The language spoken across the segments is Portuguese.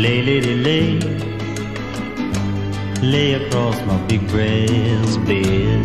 Lay, lady, lay, lay across my big bed.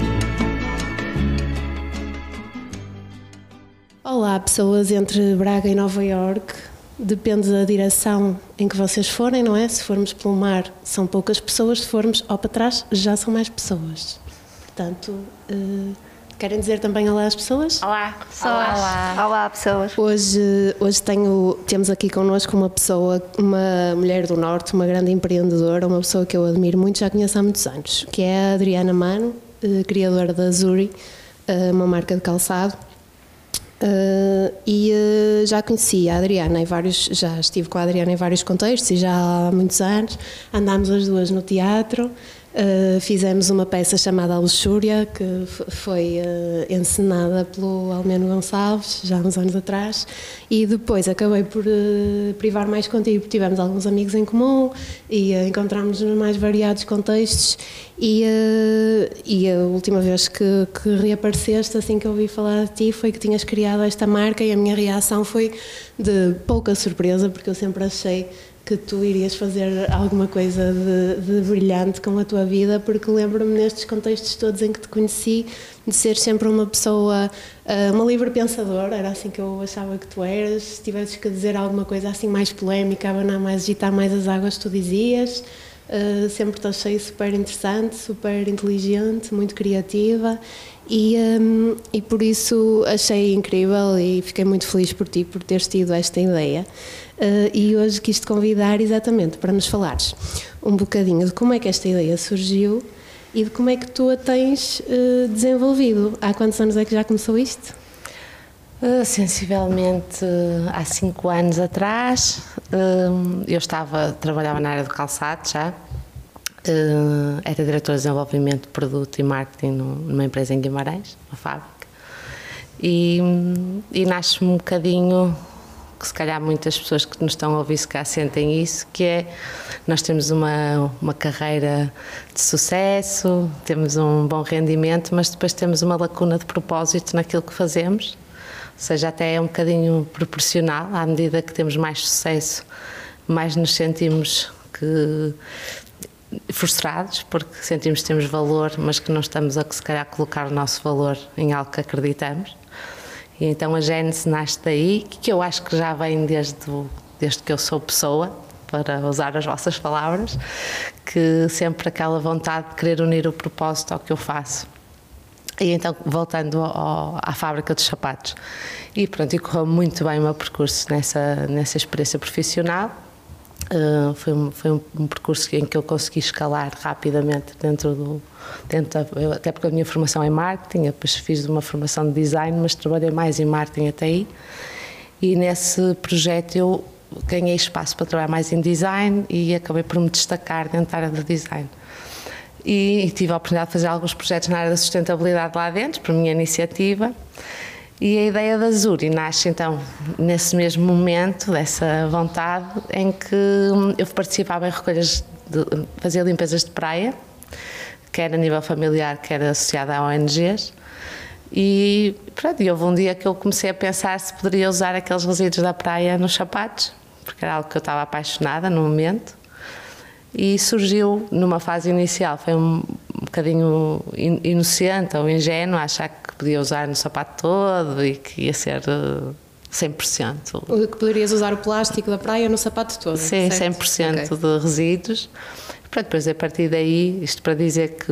Olá, pessoas entre Braga e Nova York. Depende da direção em que vocês forem, não é? Se formos pelo mar, são poucas pessoas, se formos ao para trás, já são mais pessoas. Portanto, eh, querem dizer também olá às pessoas? Olá, pessoas. Olá. Olá, pessoas. Hoje, hoje tenho, temos aqui connosco uma pessoa, uma mulher do Norte, uma grande empreendedora, uma pessoa que eu admiro muito, já conheço há muitos anos, que é a Adriana Mano, eh, criadora da Zuri, eh, uma marca de calçado. Eh, e já conheci a Adriana em vários, já estive com a Adriana em vários contextos e já há muitos anos. Andámos as duas no teatro, eh, fizemos uma peça chamada A Luxúria, que foi eh, encenada pelo Almeno Gonçalves, já há uns anos atrás, e depois acabei por eh, privar mais contigo, porque tivemos alguns amigos em comum e eh, encontramos nos mais variados contextos. E, e a última vez que, que reapareceste, assim que ouvi falar de ti, foi que tinhas criado esta marca e a minha reação foi de pouca surpresa, porque eu sempre achei que tu irias fazer alguma coisa de, de brilhante com a tua vida, porque lembro-me nestes contextos todos em que te conheci de ser sempre uma pessoa, ah, uma livre pensadora, era assim que eu achava que tu eras. Se tivesses que dizer alguma coisa assim mais polémica, abanar mais, agitar mais as águas, tu dizias. Uh, sempre te achei super interessante, super inteligente, muito criativa e, um, e por isso achei incrível e fiquei muito feliz por ti, por teres tido esta ideia. Uh, e hoje quis te convidar exatamente para nos falares um bocadinho de como é que esta ideia surgiu e de como é que tu a tens uh, desenvolvido. Há quantos anos é que já começou isto? Uh, sensivelmente há cinco anos atrás, eu estava, trabalhava na área do calçado já, uh, era diretora de desenvolvimento de produto e marketing numa empresa em Guimarães, uma fábrica, e, e nasce-me um bocadinho, que se calhar muitas pessoas que nos estão a ouvir se calhar sentem isso, que é, nós temos uma, uma carreira de sucesso, temos um bom rendimento, mas depois temos uma lacuna de propósito naquilo que fazemos, ou seja, até é um bocadinho proporcional, à medida que temos mais sucesso, mais nos sentimos que frustrados, porque sentimos que temos valor, mas que não estamos a se calhar colocar o nosso valor em algo que acreditamos. E então a Gênesis nasce daí, que eu acho que já vem desde, desde que eu sou pessoa, para usar as vossas palavras, que sempre aquela vontade de querer unir o propósito ao que eu faço. E então, voltando ao- à fábrica dos sapatos. E pronto, e correu muito bem o meu percurso nessa, nessa experiência profissional. Uh, foi um, foi um, um percurso em que eu consegui escalar rapidamente dentro do. Dentro da, eu- até porque a minha formação é marketing, depois fiz uma formação de design, mas trabalhei mais em marketing até aí. E nesse projeto eu ganhei espaço para trabalhar mais em design e acabei por me destacar dentro da área do design e tive a oportunidade de fazer alguns projetos na área da sustentabilidade lá dentro, por minha iniciativa. E a ideia da Zuri nasce então nesse mesmo momento, dessa vontade, em que hum, eu participava em recolhas, de, fazia limpezas de praia, quer a nível familiar, quer associada a ONGs. E pronto, e houve um dia que eu comecei a pensar se poderia usar aqueles resíduos da praia nos sapatos, porque era algo que eu estava apaixonada no momento e surgiu numa fase inicial, foi um bocadinho in- inocente ou ingênuo, achar que podia usar no sapato todo e que ia ser eh, 100%. O Que poderias usar o plástico da praia no sapato todo? Sim, certo? 100% Ok. de resíduos. Pronto, depois a partir daí, isto para dizer que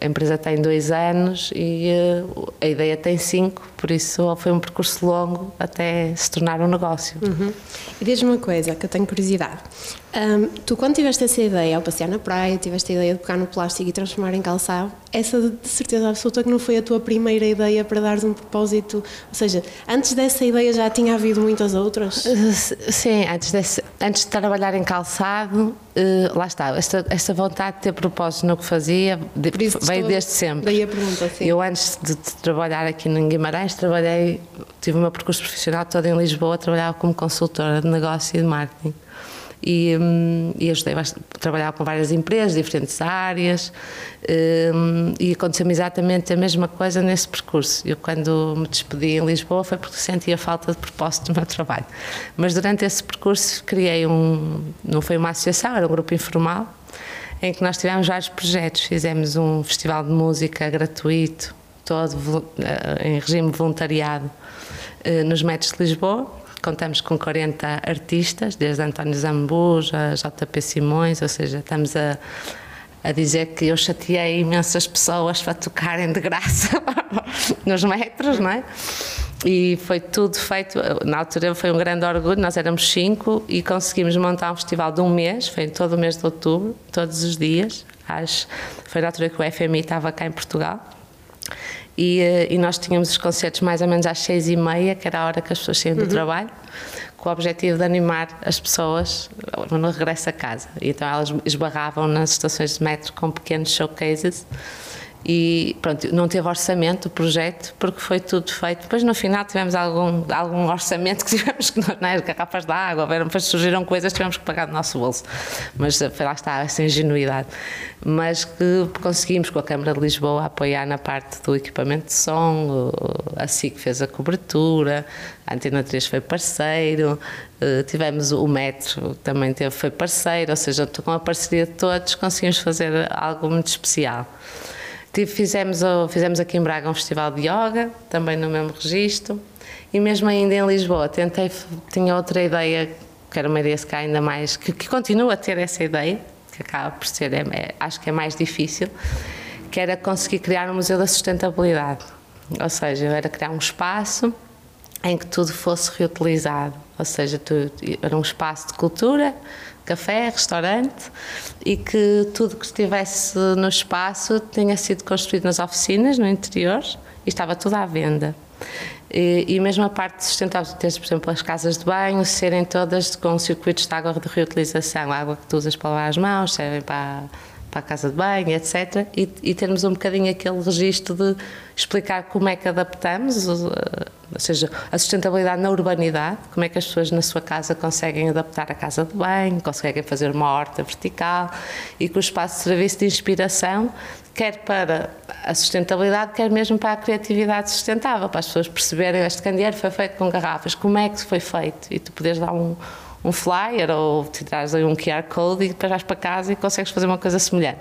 a empresa tem dois anos e eh, a ideia tem cinco, por isso foi um percurso longo até se tornar um negócio. Uhum. E diz-me uma coisa que eu tenho curiosidade. Ahm, tu, quando tiveste essa ideia, ao passear na praia, tiveste a ideia de pegar no plástico e transformar em calçado, essa de certeza absoluta que não foi a tua primeira ideia para dares um propósito. Ou seja, antes dessa ideia já tinha havido muitas outras? Uh, Sim, antes, desse, antes de trabalhar em calçado, eh, lá está, esta, esta vontade de ter propósito no que fazia de- veio estou- desde sempre. Daí a pergunta, sim. Eu antes de, de trabalhar aqui em Guimarães, trabalhei, tive o meu percurso profissional todo em Lisboa, trabalhava como consultora de negócio e de marketing. E, hum, e ajudei a trabalhar com várias empresas, diferentes áreas hum, e aconteceu-me exatamente a mesma coisa nesse percurso. Eu quando me despedi em Lisboa foi porque sentia falta de propósito no meu trabalho. Mas durante esse percurso criei um, não foi uma associação, era um grupo informal, em que nós tivemos vários projetos. Fizemos um festival de música gratuito, todo eh, em regime voluntariado, eh, nos Metros de Lisboa Contamos com 40 artistas, desde António Zambuja, JP Simões, ou seja, estamos a, a dizer que eu chateei imensas pessoas para tocarem de graça nos metros, não é? E foi tudo feito, na altura foi um grande orgulho, nós éramos cinco e conseguimos montar um festival de um mês, foi todo o mês de outubro, todos os dias, foi na altura que o FMI estava cá em Portugal e, eh, e, nós tínhamos os concertos mais ou menos às seis e meia, que era a hora que as pessoas saíam do uhum. trabalho, com o objetivo de animar as pessoas no regresso a casa. Então elas esbarravam nas estações de metro com pequenos showcases e pronto, não teve orçamento o projeto porque foi tudo feito. Depois no final tivemos algum, algum orçamento que tivemos que, não é, garrafas de água, depois surgiram coisas que tivemos que pagar do nosso bolso. Mas eh, foi lá está essa ingenuidade. Mas que conseguimos com a Câmara de Lisboa apoiar na parte do equipamento de som, a SIC fez a cobertura, a Antena 3 foi parceiro, eh, tivemos o Metro também teve, foi parceiro, ou seja, com a parceria de todos conseguimos fazer algo muito especial. Fizemos, fizemos aqui em Braga um festival de yoga, também no mesmo registro, e mesmo ainda em Lisboa tentei, tinha outra ideia, que era uma ideia cá ainda mais, que, que continua a ter essa ideia, que acaba por ser, é, é, acho que é mais difícil, que era conseguir criar um museu da sustentabilidade. Ou seja, era criar um espaço em que tudo fosse reutilizado, ou seja, era um espaço de cultura, café, restaurante e que tudo que estivesse no espaço tinha sido construído nas oficinas, no interior e estava tudo à venda. E, e mesmo a parte sustentável, tens, por exemplo, as casas de banho serem todas com circuitos de água de reutilização, água que tu usas para lavar as mãos, servem para para a casa de banho, etc. E, e termos um bocadinho aquele registro de explicar como é que adaptamos, ou seja, a sustentabilidade na urbanidade, como é que as pessoas na sua casa conseguem adaptar a casa de banho, conseguem fazer uma horta vertical e com o espaço de serviço de inspiração, quer para a sustentabilidade, quer mesmo para a criatividade sustentável, para as pessoas perceberem este candeeiro foi feito com garrafas, como é que foi feito? E tu podes dar um, um flyer ou te traz um QR Code e vais para casa e consegues fazer uma coisa semelhante.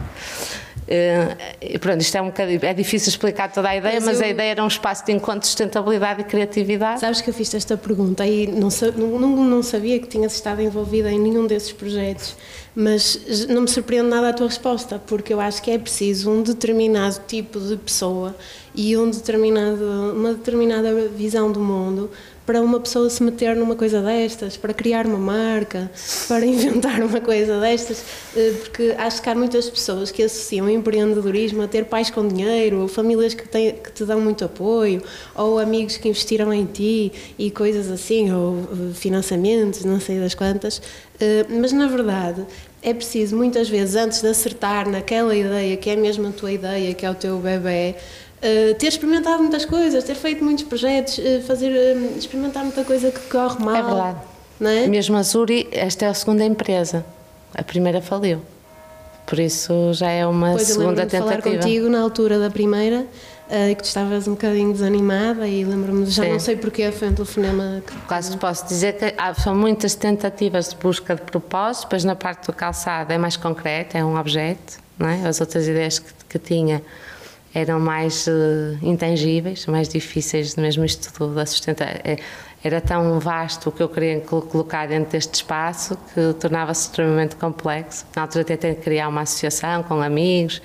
Uh, pronto, isto é um bocadinho, é difícil explicar toda a ideia, mas, mas eu, a ideia era um espaço de encontro de sustentabilidade e criatividade. Sabes que eu fiz esta pergunta e não, não, não sabia que tinhas estado envolvida em nenhum desses projetos, mas não me surpreende nada a tua resposta, porque eu acho que é preciso um determinado tipo de pessoa e um determinado, uma determinada visão do mundo para uma pessoa se meter numa coisa destas, para criar uma marca, para inventar uma coisa destas, eh, porque acho que há muitas pessoas que associam empreendedorismo a ter pais com dinheiro, ou famílias que, têm, que te dão muito apoio, ou amigos que investiram em ti e coisas assim, ou eh, financiamentos, não sei das quantas, eh, mas na verdade é preciso muitas vezes, antes de acertar naquela ideia que é mesmo a tua ideia, que é o teu bebê, Uh, ter experimentado muitas coisas, ter feito muitos projetos, uh, fazer, uh, experimentar muita coisa que corre mal. É verdade. Não é? Mesmo a Zuri, esta é a segunda empresa. A primeira faliu. Por isso já é uma pois segunda eu tentativa. falar contigo na altura da primeira e que tu estavas um bocadinho desanimada e lembro-me, já Sim. não sei porquê, foi um telefonema que... Quase posso dizer que há, são muitas tentativas de busca de propósito, depois na parte do calçado é mais concreto, é um objeto, não é? As outras ideias que, que tinha eram mais uh, intangíveis, mais difíceis, mesmo isto tudo da sustentar. É, era tão vasto o que eu queria colocar dentro deste espaço que tornava-se extremamente complexo. Na altura tentei criar uma associação com amigos,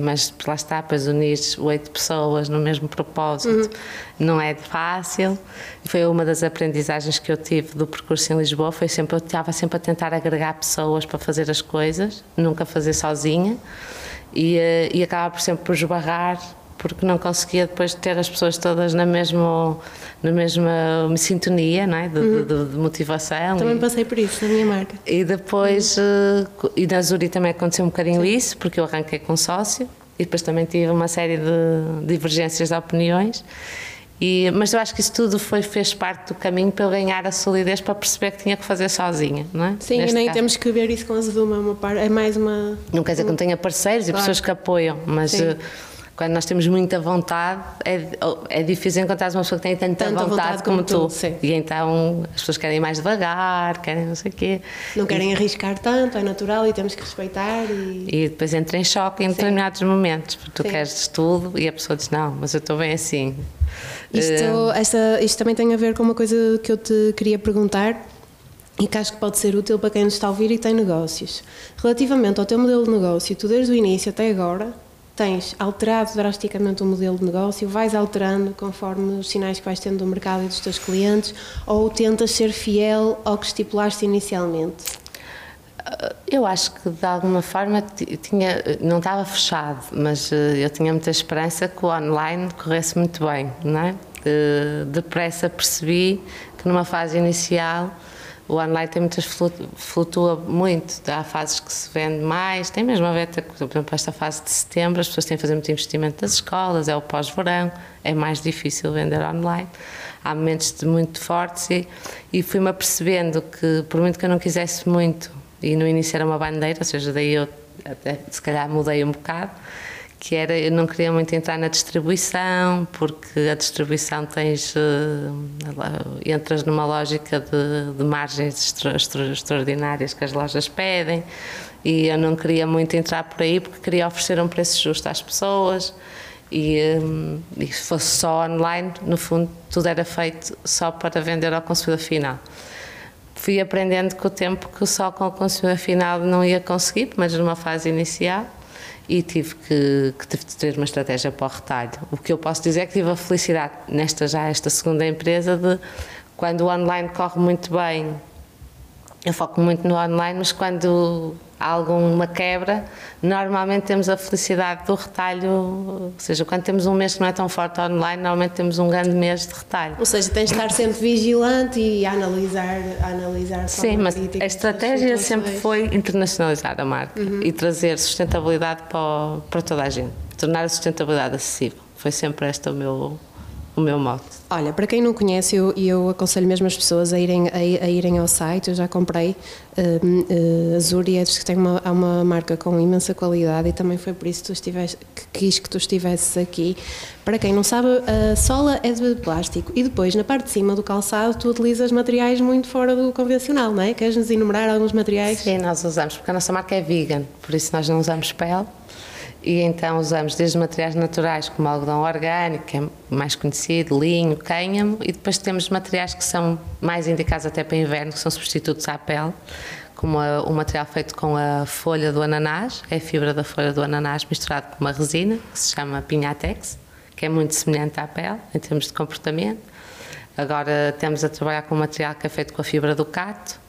mas lá está, pois unir oito pessoas no mesmo propósito uhum. não é fácil. Foi uma das aprendizagens que eu tive do percurso em Lisboa, foi sempre, eu estava sempre a tentar agregar pessoas para fazer as coisas, nunca fazer sozinha e, eh, e acaba por sempre por esbarrar porque não conseguia depois ter as pessoas todas na mesma, na mesma sintonia não é? de, uhum. de, de motivação. Também e, passei por isso na minha marca. E depois, uhum. uh, e na Zuri também aconteceu um bocadinho Sim. isso, porque eu arranquei com sócio e depois também tive uma série de divergências de opiniões E, mas eu acho que isso tudo foi, fez parte do caminho para eu ganhar a solidez para perceber que tinha que fazer sozinha, não é? Sim, Neste e nem caso. temos que ver isso com a Zeduma, é, é mais uma. Não quer dizer que não tenha parceiros e Claro. pessoas que apoiam, mas Sim. Quando nós temos muita vontade, é, é difícil encontrar uma pessoa que tenha tanta, Tanta vontade, vontade como, como tu, sim. E então as pessoas querem mais devagar, querem não sei o quê. Não querem arriscar tanto, é natural e temos que respeitar. E... E depois entra em choque em determinados momentos, porque tu Sim. queres tudo e a pessoa diz: Não, mas eu estou bem assim. Isto, esta, isto também tem a ver com uma coisa que eu te queria perguntar e que acho que pode ser útil para quem nos está a ouvir e tem negócios. Relativamente ao teu modelo de negócio, tu desde o início até agora tens alterado drasticamente o modelo de negócio, vais alterando conforme os sinais que vais tendo do mercado e dos teus clientes ou tentas ser fiel ao que estipulaste inicialmente? Eu acho que de alguma forma ti- tinha, não estava fechado, mas eh, eu tinha muita esperança que o online corresse muito bem, não é? Depressa percebi que numa fase inicial o online tem muitas flutu- flutua muito, há fases que se vende mais, tem mesmo a ver, por exemplo, esta fase de setembro, as pessoas têm que fazer muito investimento das escolas, é o pós-verão, é mais difícil vender online. Há momentos de muito fortes e, e fui-me apercebendo que, por muito que eu não quisesse muito, e no início era uma bandeira, ou seja, daí eu até, se calhar mudei um bocado, que era, eu não queria muito entrar na distribuição, porque a distribuição tens, eh, entras numa lógica de, de margens extra- extra- extraordinárias que as lojas pedem, e eu não queria muito entrar por aí, porque queria oferecer um preço justo às pessoas, e, hum, e se fosse só online, no fundo, tudo era feito só para vender ao consumidor final. Fui aprendendo com o tempo que só com o consumidor final não ia conseguir, mas numa fase inicial, e tive que, que tive de ter uma estratégia para o retalho. O que eu posso dizer é que tive a felicidade, nesta já esta segunda empresa, de quando o online corre muito bem, eu foco muito no online, mas quando alguma quebra, normalmente temos a felicidade do retalho, ou seja, quando temos um mês que não é tão forte online, normalmente temos um grande mês de retalho. Ou seja, tens de estar sempre vigilante e a analisar, a analisar Sim, mas a estratégia sempre foi internacionalizar a marca e trazer sustentabilidade para, para toda a gente, tornar a sustentabilidade acessível. Foi sempre este o meu, o meu mote. Olha, para quem não conhece, eu, eu aconselho mesmo as pessoas a irem, a, a irem ao site. Eu já comprei hum, uh, Azuri, é que tem uma, uma marca com imensa qualidade e também foi por isso que, tu estivesse, que quis que tu estivesses aqui. Para quem não sabe, a sola é de plástico e depois na parte de cima do calçado tu utilizas materiais muito fora do convencional, não é? Queres-nos enumerar alguns materiais? Sim, nós usamos, porque a nossa marca é vegan, por isso nós não usamos pele. E então usamos desde materiais naturais como algodão orgânico, que é mais conhecido, linho, cânhamo, e depois temos materiais que são mais indicados até para inverno, que são substitutos à pele, como a- o material feito com a folha do ananás, é a fibra da folha do ananás misturado com uma resina, que se chama Pinhatex, que é muito semelhante à pele em termos de comportamento. Agora temos a trabalhar com um material que é feito com a fibra do cato,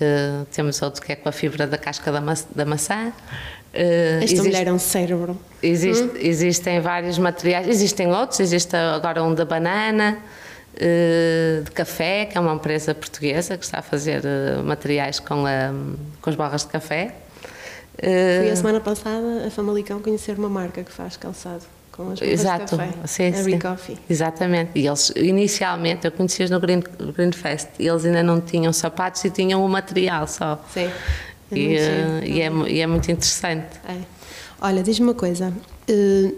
Uh, temos outro que é com a fibra da casca da, ma da maçã. Uh, Esta existe- mulher é um cérebro. existe- Existem vários materiais, existem outros, existe agora um da banana, uh, de café, que é uma empresa portuguesa que está a fazer uh, materiais com, a, com as barras de café. Fui a semana passada a Famalicão conhecer uma marca que faz calçado com as Exato, de café. sim, a sim. Recoffee. Exatamente. E eles, inicialmente, eu conheci-os no Green, Green Fest, e eles ainda não tinham sapatos e tinham o material só. Sim. E, giro. e, é, e é muito interessante. É. Olha, diz-me uma coisa. eh,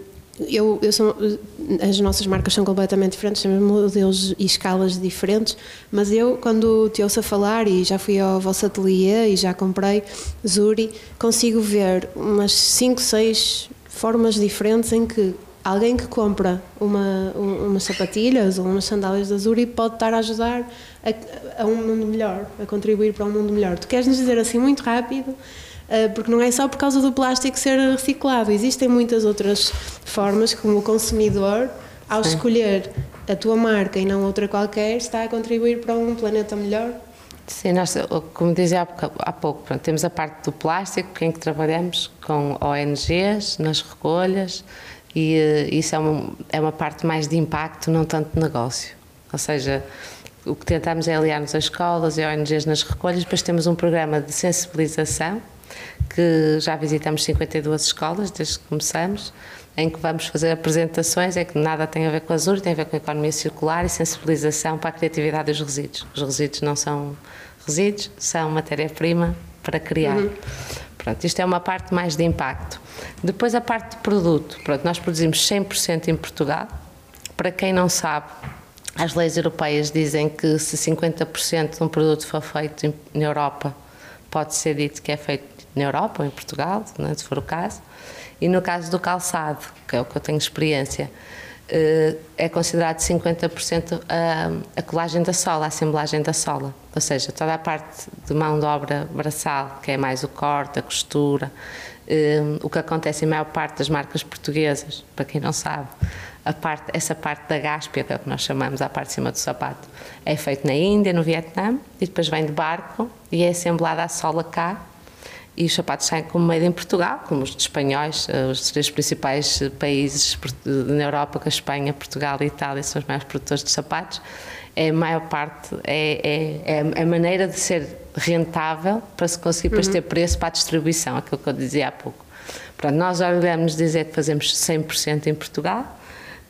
Eu, eu sou, eh, as nossas marcas são completamente diferentes, temos modelos e escalas diferentes, mas eu, quando te ouço a falar e já fui ao vosso ateliê e já comprei Zuri, consigo ver umas 5, 6 formas diferentes em que alguém que compra uma, um- umas sapatilhas ou umas sandálias da Zuri pode estar a ajudar a, a um mundo melhor, a contribuir para um mundo melhor. Tu queres nos dizer assim muito rápido Uh, porque não é só por causa do plástico ser reciclado, existem muitas outras formas, como o consumidor, ao escolher a tua marca e não outra qualquer, está a contribuir para um planeta melhor. Sim, nós, como dizia há pouco, há pouco, pronto, temos a parte do plástico, em que trabalhamos com ONGs nas recolhas, e eh, isso é uma, é uma parte mais de impacto, não tanto de negócio. Ou seja, o que tentamos é aliar-nos às escolas e ONGs nas recolhas, depois temos um programa de sensibilização, que já visitamos 52 escolas desde que começamos, em que vamos fazer apresentações, é que nada tem a ver com Azul, tem a ver com a economia circular e sensibilização para a criatividade dos resíduos. Os resíduos não são resíduos, são matéria-prima para criar. Uhum. Pronto, isto é uma parte mais de impacto. Depois a parte de produto. Pronto, nós produzimos 100% em Portugal. Para quem não sabe, as leis europeias dizem que se 50% de um produto for feito na Europa, pode ser dito que é feito na Europa ou em Portugal, né, se for o caso. E no caso do calçado, que é o que eu tenho experiência, eh, é considerado 50% a, a colagem da sola, a assemblagem da sola. Ou seja, toda a parte de mão de obra braçal, que é mais o corte, a costura, eh, o que acontece em maior parte das marcas portuguesas, para quem não sabe, parte, essa parte da gáspia, que é o que nós chamamos a parte de cima do sapato, é feito na Índia, no Vietnã, e depois vem de barco e é assemblada a sola cá. E os sapatos saem como meio em Portugal, como os espanhóis, eh, os três principais países na Europa, que a Espanha, Portugal e Itália são os maiores produtores de sapatos, a maior parte, é, é, é a maneira de ser rentável para se conseguir uhum. ter preço para a distribuição, aquilo que eu dizia há pouco. Pronto, nós orgulhamos dizer que fazemos 100% em Portugal,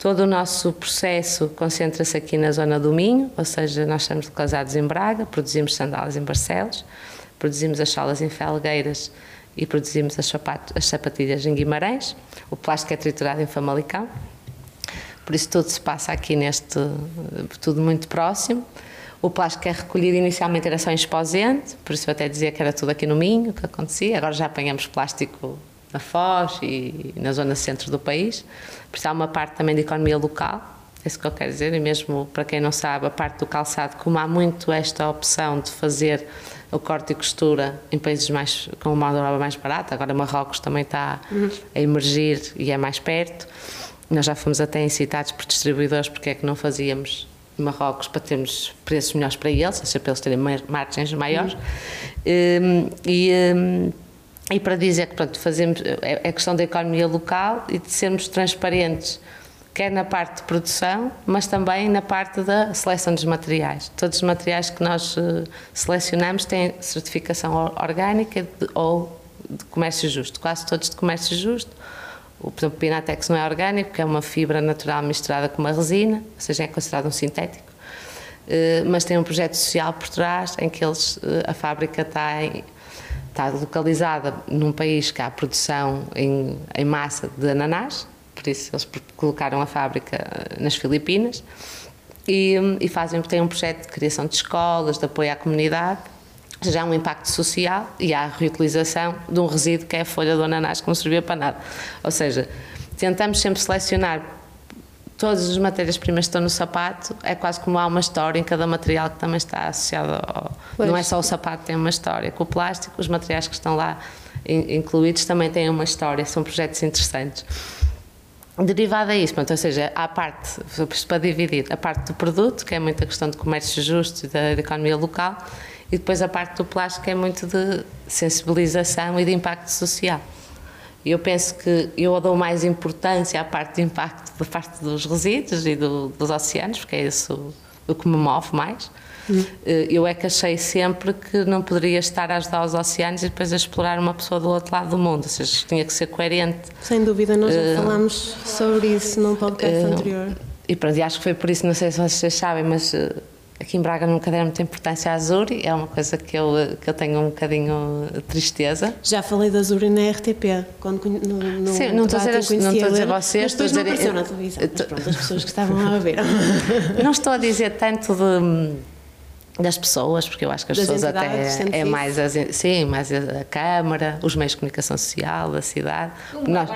Todo o nosso processo concentra-se aqui na zona do Minho, ou seja, nós estamos localizados em Braga, produzimos sandálias em Barcelos, produzimos as salas em Felgueiras e produzimos as, sapatos, as sapatilhas em Guimarães. O plástico é triturado em Famalicão. Por isso tudo se passa aqui neste, tudo muito próximo. O plástico é recolhido inicialmente era só em Esposente, por isso eu até dizia que era tudo aqui no Minho que acontecia. Agora já apanhamos plástico na Foz e na zona centro do país. Por isso há uma parte também de economia local é isso que eu quero dizer, e mesmo para quem não sabe, a parte do calçado, como há muito esta opção de fazer o corte e costura em países mais, com uma obra mais barata, agora Marrocos também está uhum. a emergir e é mais perto. Nós já fomos até incitados por distribuidores porque é que não fazíamos Marrocos para termos preços melhores para eles, ou seja, para eles terem margens maiores. Uhum. Um, e, um, e para dizer que pronto, fazemos, é, é questão da economia local e de sermos transparentes quer na parte de produção, mas também na parte da seleção dos materiais. Todos os materiais que nós uh, selecionamos têm certificação orgânica ou de comércio justo, quase todos de comércio justo. O, Pinatex não é orgânico, é uma fibra natural misturada com uma resina, ou seja, é considerado um sintético. Uh, mas tem um projeto social por trás em que eles, uh, a fábrica está, em, está localizada num país que há produção em, em massa de ananás, por isso eles colocaram a fábrica eh, nas Filipinas e, e fazem, têm um projeto de criação de escolas, de apoio à comunidade, já há um impacto social e há a reutilização de um resíduo que é a folha do ananás que não servia para nada. Ou seja, tentamos sempre selecionar todas as matérias-primas que estão no sapato, é quase como há uma história em cada material que também está associado ao... Pois. Não é só o sapato, tem uma história. Com o plástico, os materiais que estão lá incluídos também têm uma história, são projetos interessantes. Derivada a isso, pronto, ou seja, há a parte, para dividir, a parte do produto, que é muita questão de comércio justo e da, da economia local, e depois a parte do plástico, é muito de sensibilização e de impacto social. Eu penso que eu dou mais importância à parte de impacto da parte dos resíduos e do, dos oceanos, porque é isso o que me move mais. Eh, eu é que achei sempre que não poderia estar a ajudar os oceanos e depois a explorar uma pessoa do outro lado do mundo, ou seja, tinha que ser coerente. Sem dúvida, nós já uh, falámos sobre isso num podcast uh, anterior. E pronto, e acho que foi por isso, não sei se vocês sabem, mas aqui em Braga nunca deram muita importância à Azuri, é uma coisa que eu, que eu tenho um bocadinho de tristeza. Já falei da Azuri na RTP, quando no, no Sim, não estou a dizer, não estou a dizer vocês, estou a dizer... Não na televisão, mas pronto, as pessoas que estavam a ver. não estou a dizer tanto de das pessoas, porque eu acho que as das pessoas até é mais as, sim, mais a, Câmara, os meios de comunicação social da cidade. nós,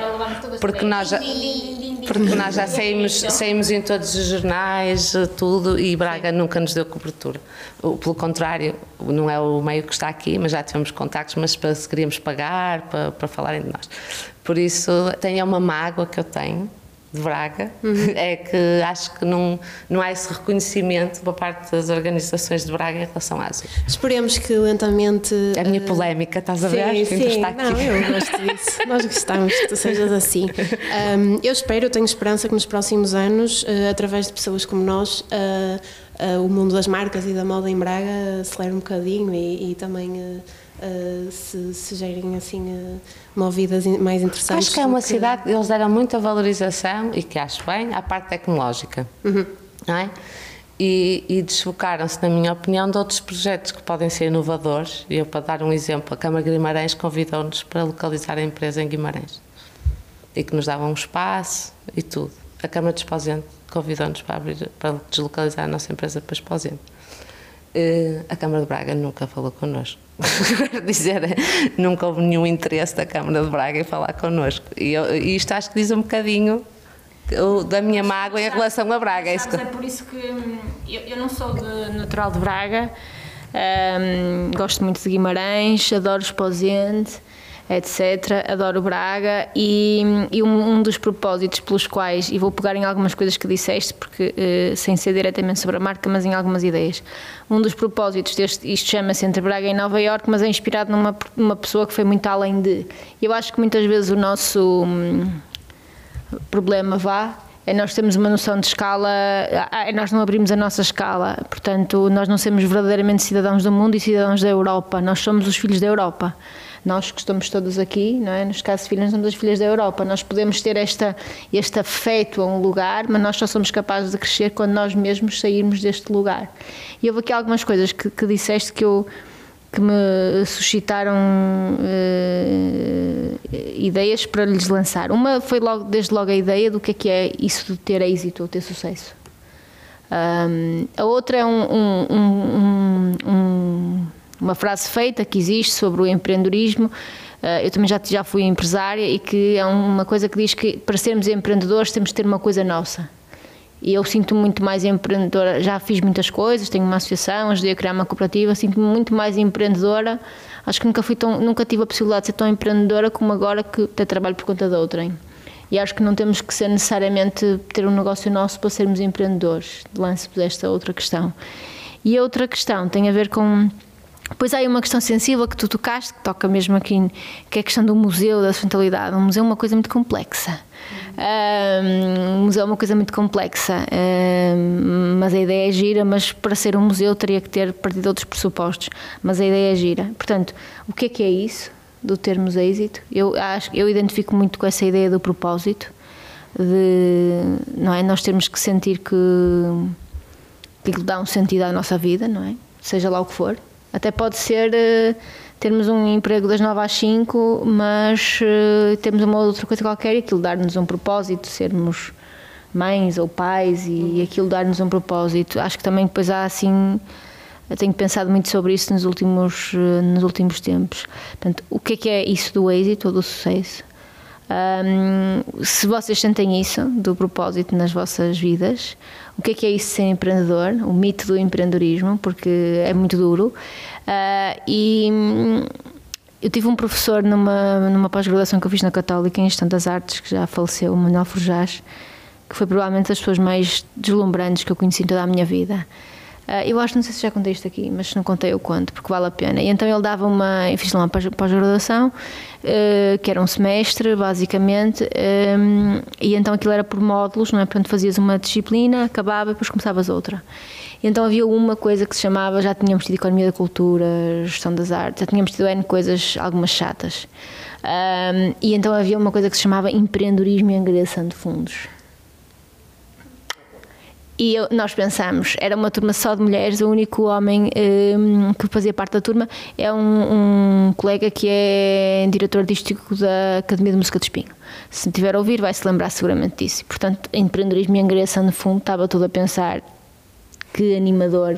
porque nós já, porque nós já saímos, saímos em todos os jornais, tudo, e Braga sim. nunca nos deu cobertura. Pelo contrário, não é o meio que está aqui, mas já tivemos contactos, mas para, se queríamos pagar, para, para falarem de nós. Por isso, tem uma mágoa que eu tenho, de Braga, uhum. é que acho que não, não há esse reconhecimento por parte das organizações de Braga em relação à Azul. Esperemos que lentamente. A minha uh... polémica, estás a ver? Sim, sim. Não, eu gosto disso. Nós gostamos que tu sejas assim. Um, eu espero, eu tenho esperança que nos próximos anos, uh, através de pessoas como nós, uh, o mundo das marcas e da moda em Braga acelere um bocadinho e, e também uh, se, se gerem assim movidas mais interessantes. Acho que é uma que... cidade, eles deram muita valorização e que acho bem à parte tecnológica, uhum. não é? E, e desfocaram-se, na minha opinião, de outros projetos que podem ser inovadores. Eu, para dar um exemplo, a Câmara de Guimarães convidou-nos para localizar a empresa em Guimarães e que nos dava um espaço e tudo. A Câmara de Esposente convidou-nos para, abrir, para deslocalizar a nossa empresa para Esposente. Uh, a Câmara de Braga nunca falou connosco. Dizer, nunca houve nenhum interesse da Câmara de Braga em falar connosco. E, eu, e isto acho que diz um bocadinho da minha mágoa em relação a Braga. É, é por isso que hum, eu, eu não sou de natural de Braga, um, gosto muito de Guimarães, adoro Esposente etc. Adoro Braga e, e um, um, dos propósitos pelos quais, e vou pegar em algumas coisas que disseste, porque uh, sem ser diretamente sobre a marca, mas em algumas ideias. Um dos propósitos deste, isto chama-se Entre Braga e Nova York, mas é inspirado numa, numa pessoa que foi muito além de. Eu acho que muitas vezes o nosso hum, problema vá é nós temos uma noção de escala, é nós não abrimos a nossa escala, portanto, nós não somos verdadeiramente cidadãos do mundo e cidadãos da Europa, nós somos os filhos da Europa. Nós que estamos todos aqui, não é? Nos casos filhos, somos as filhas da Europa. Nós podemos ter esta, este afeto a um lugar, mas nós só somos capazes de crescer quando nós mesmos sairmos deste lugar. E houve aqui algumas coisas que, que disseste que eu que me suscitaram uh, ideias para lhes lançar. Uma foi logo, desde logo a ideia do que é que é isso de ter êxito ou ter sucesso. Um, a outra é um, um, um, uma frase feita que existe sobre o empreendedorismo. Uh, eu também já, já fui empresária e que é uma coisa que diz que para sermos empreendedores temos de ter uma coisa nossa. E eu sinto muito mais empreendedora, já fiz muitas coisas, tenho uma associação, ajudei a criar uma cooperativa, sinto-me muito mais empreendedora. Acho que nunca fui tão, nunca tive a possibilidade de ser tão empreendedora como agora que até trabalho por conta da outra. E acho que não temos que ser necessariamente ter um negócio nosso para sermos empreendedores. Lance-vos esta outra questão. E a outra questão tem a ver com Pois há aí uma questão sensível que tu tocaste, que toca mesmo aqui, que é a questão do museu, da sustentabilidade. Um museu é uma coisa muito complexa. Um, museu é uma coisa muito complexa, mas a ideia é gira, mas para ser um museu teria que ter partido outros pressupostos, mas a ideia é gira. Portanto, o que é que é isso do termos êxito? Eu acho, eu identifico muito com essa ideia do propósito, de não é nós temos que sentir que que dá um sentido à nossa vida, não é? Seja lá o que for. Até pode ser uh, termos um emprego das 9 às 5, mas uh, temos uma outra coisa qualquer e aquilo dar-nos um propósito, sermos mães ou pais e, e aquilo dar-nos um propósito. Acho que também depois há assim. Eu tenho pensado muito sobre isso nos últimos, uh, nos últimos tempos. Portanto, o que é que é isso do êxito ou do sucesso? Um, se vocês sentem isso, do propósito nas vossas vidas, o que é que é isso ser empreendedor? O mito do empreendedorismo, porque é muito duro. Uh, e hum, eu tive um professor numa, numa pós-graduação que eu fiz na Católica, em Gestão das Artes, que já faleceu, o Manuel Forjás, que foi provavelmente das pessoas mais deslumbrantes que eu conheci em toda a minha vida. Uh, eu acho, não sei se já contei isto aqui, mas se não contei eu conto, porque vale a pena. E então ele dava uma. Eu fiz lá uma pós-graduação, uh, que era um semestre, basicamente, um, e então aquilo era por módulos, não é? Portanto, fazias uma disciplina, acabava e depois começavas outra. E então havia uma coisa que se chamava, já tínhamos tido Economia da Cultura, Gestão das Artes, já tínhamos tido N coisas, algumas chatas. E então havia uma coisa que se chamava empreendedorismo e angariação de fundos. E eu, nós pensamos, era uma turma só de mulheres, o único homem um, que fazia parte da turma é um, um, colega que é diretor artístico da Academia de Música de Espinho. Se tiver a ouvir, vai se lembrar seguramente disso. Portanto, empreendedorismo e angariação no fundo, estava tudo a pensar que animador,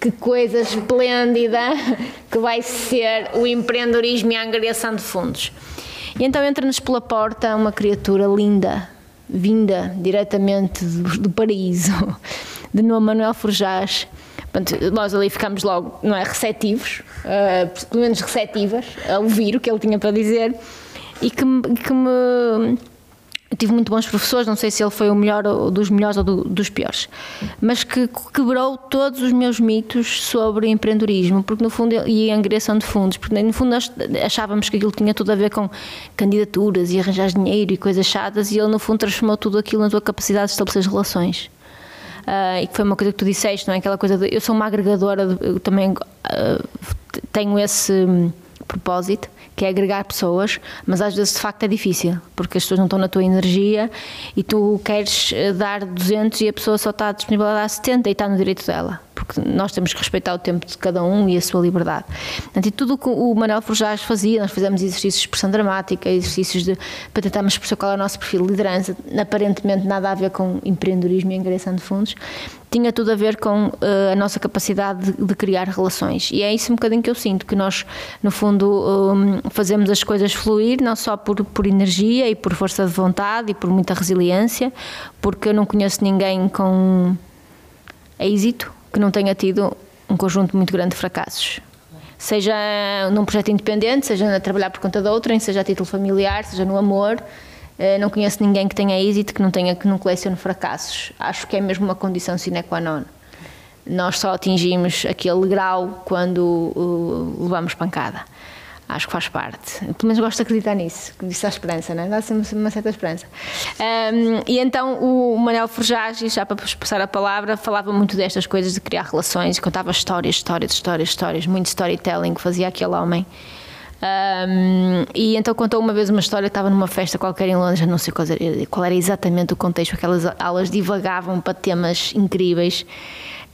que coisa esplêndida que vai ser o empreendedorismo e a angariação de fundos. E então entra-nos pela porta uma criatura linda, vinda diretamente do, do paraíso, de nome Manuel Forjás. Portanto, nós ali ficamos logo, não é, receptivos, uh, pelo menos receptivas, a ouvir o que ele tinha para dizer e que, que me tive muito bons professores, não sei se ele foi o melhor ou dos melhores ou do, dos piores, mas que quebrou todos os meus mitos sobre empreendedorismo, porque no fundo e angriação de fundos, porque no fundo nós achávamos que aquilo tinha tudo a ver com candidaturas e arranjar dinheiro e coisas chatas, e ele no fundo transformou tudo aquilo na tua capacidade de estabelecer relações. uh, e que foi uma coisa que tu disseste, não é? Aquela coisa de eu sou uma agregadora, de, eu também uh, tenho esse um, propósito que é agregar pessoas, mas às vezes de facto é difícil, porque as pessoas não estão na tua energia e tu queres eh, dar 200 e a pessoa só está disponível a dar 70 e está no direito dela, porque nós temos que respeitar o tempo de cada um e a sua liberdade. Portanto, e tudo o que o Manuel Forjás fazia, nós fizemos exercícios de expressão dramática, exercícios de, para tentarmos perceber qual é o nosso perfil de liderança, aparentemente nada a ver com empreendedorismo e angariação de fundos, tinha tudo a ver com uh, a nossa capacidade de, de, criar relações. E é isso um bocadinho que eu sinto, que nós, no fundo, um, fazemos as coisas fluir, não só por, por energia e por força de vontade e por muita resiliência, porque eu não conheço ninguém com êxito que não tenha tido um conjunto muito grande de fracassos. Seja num projeto independente, seja a trabalhar por conta de outrem, seja a título familiar, seja no amor, eh, não conheço ninguém que tenha êxito que não tenha que não colecione fracassos. Acho que é mesmo uma condição sine qua non. Nós só atingimos aquele grau quando levamos pancada. Acho que faz parte. Pelo menos gosto de acreditar nisso, que disse a esperança, né? dá sempre uma certa esperança. Um, e então o Manuel Forjage, já para passar a palavra, falava muito destas coisas de criar relações, contava histórias, histórias, histórias, histórias, muito storytelling que fazia aquele homem. Um, e então contou uma vez uma história, estava numa festa qualquer em Londres, não sei qual era, exatamente o contexto, aquelas aulas divagavam para temas incríveis.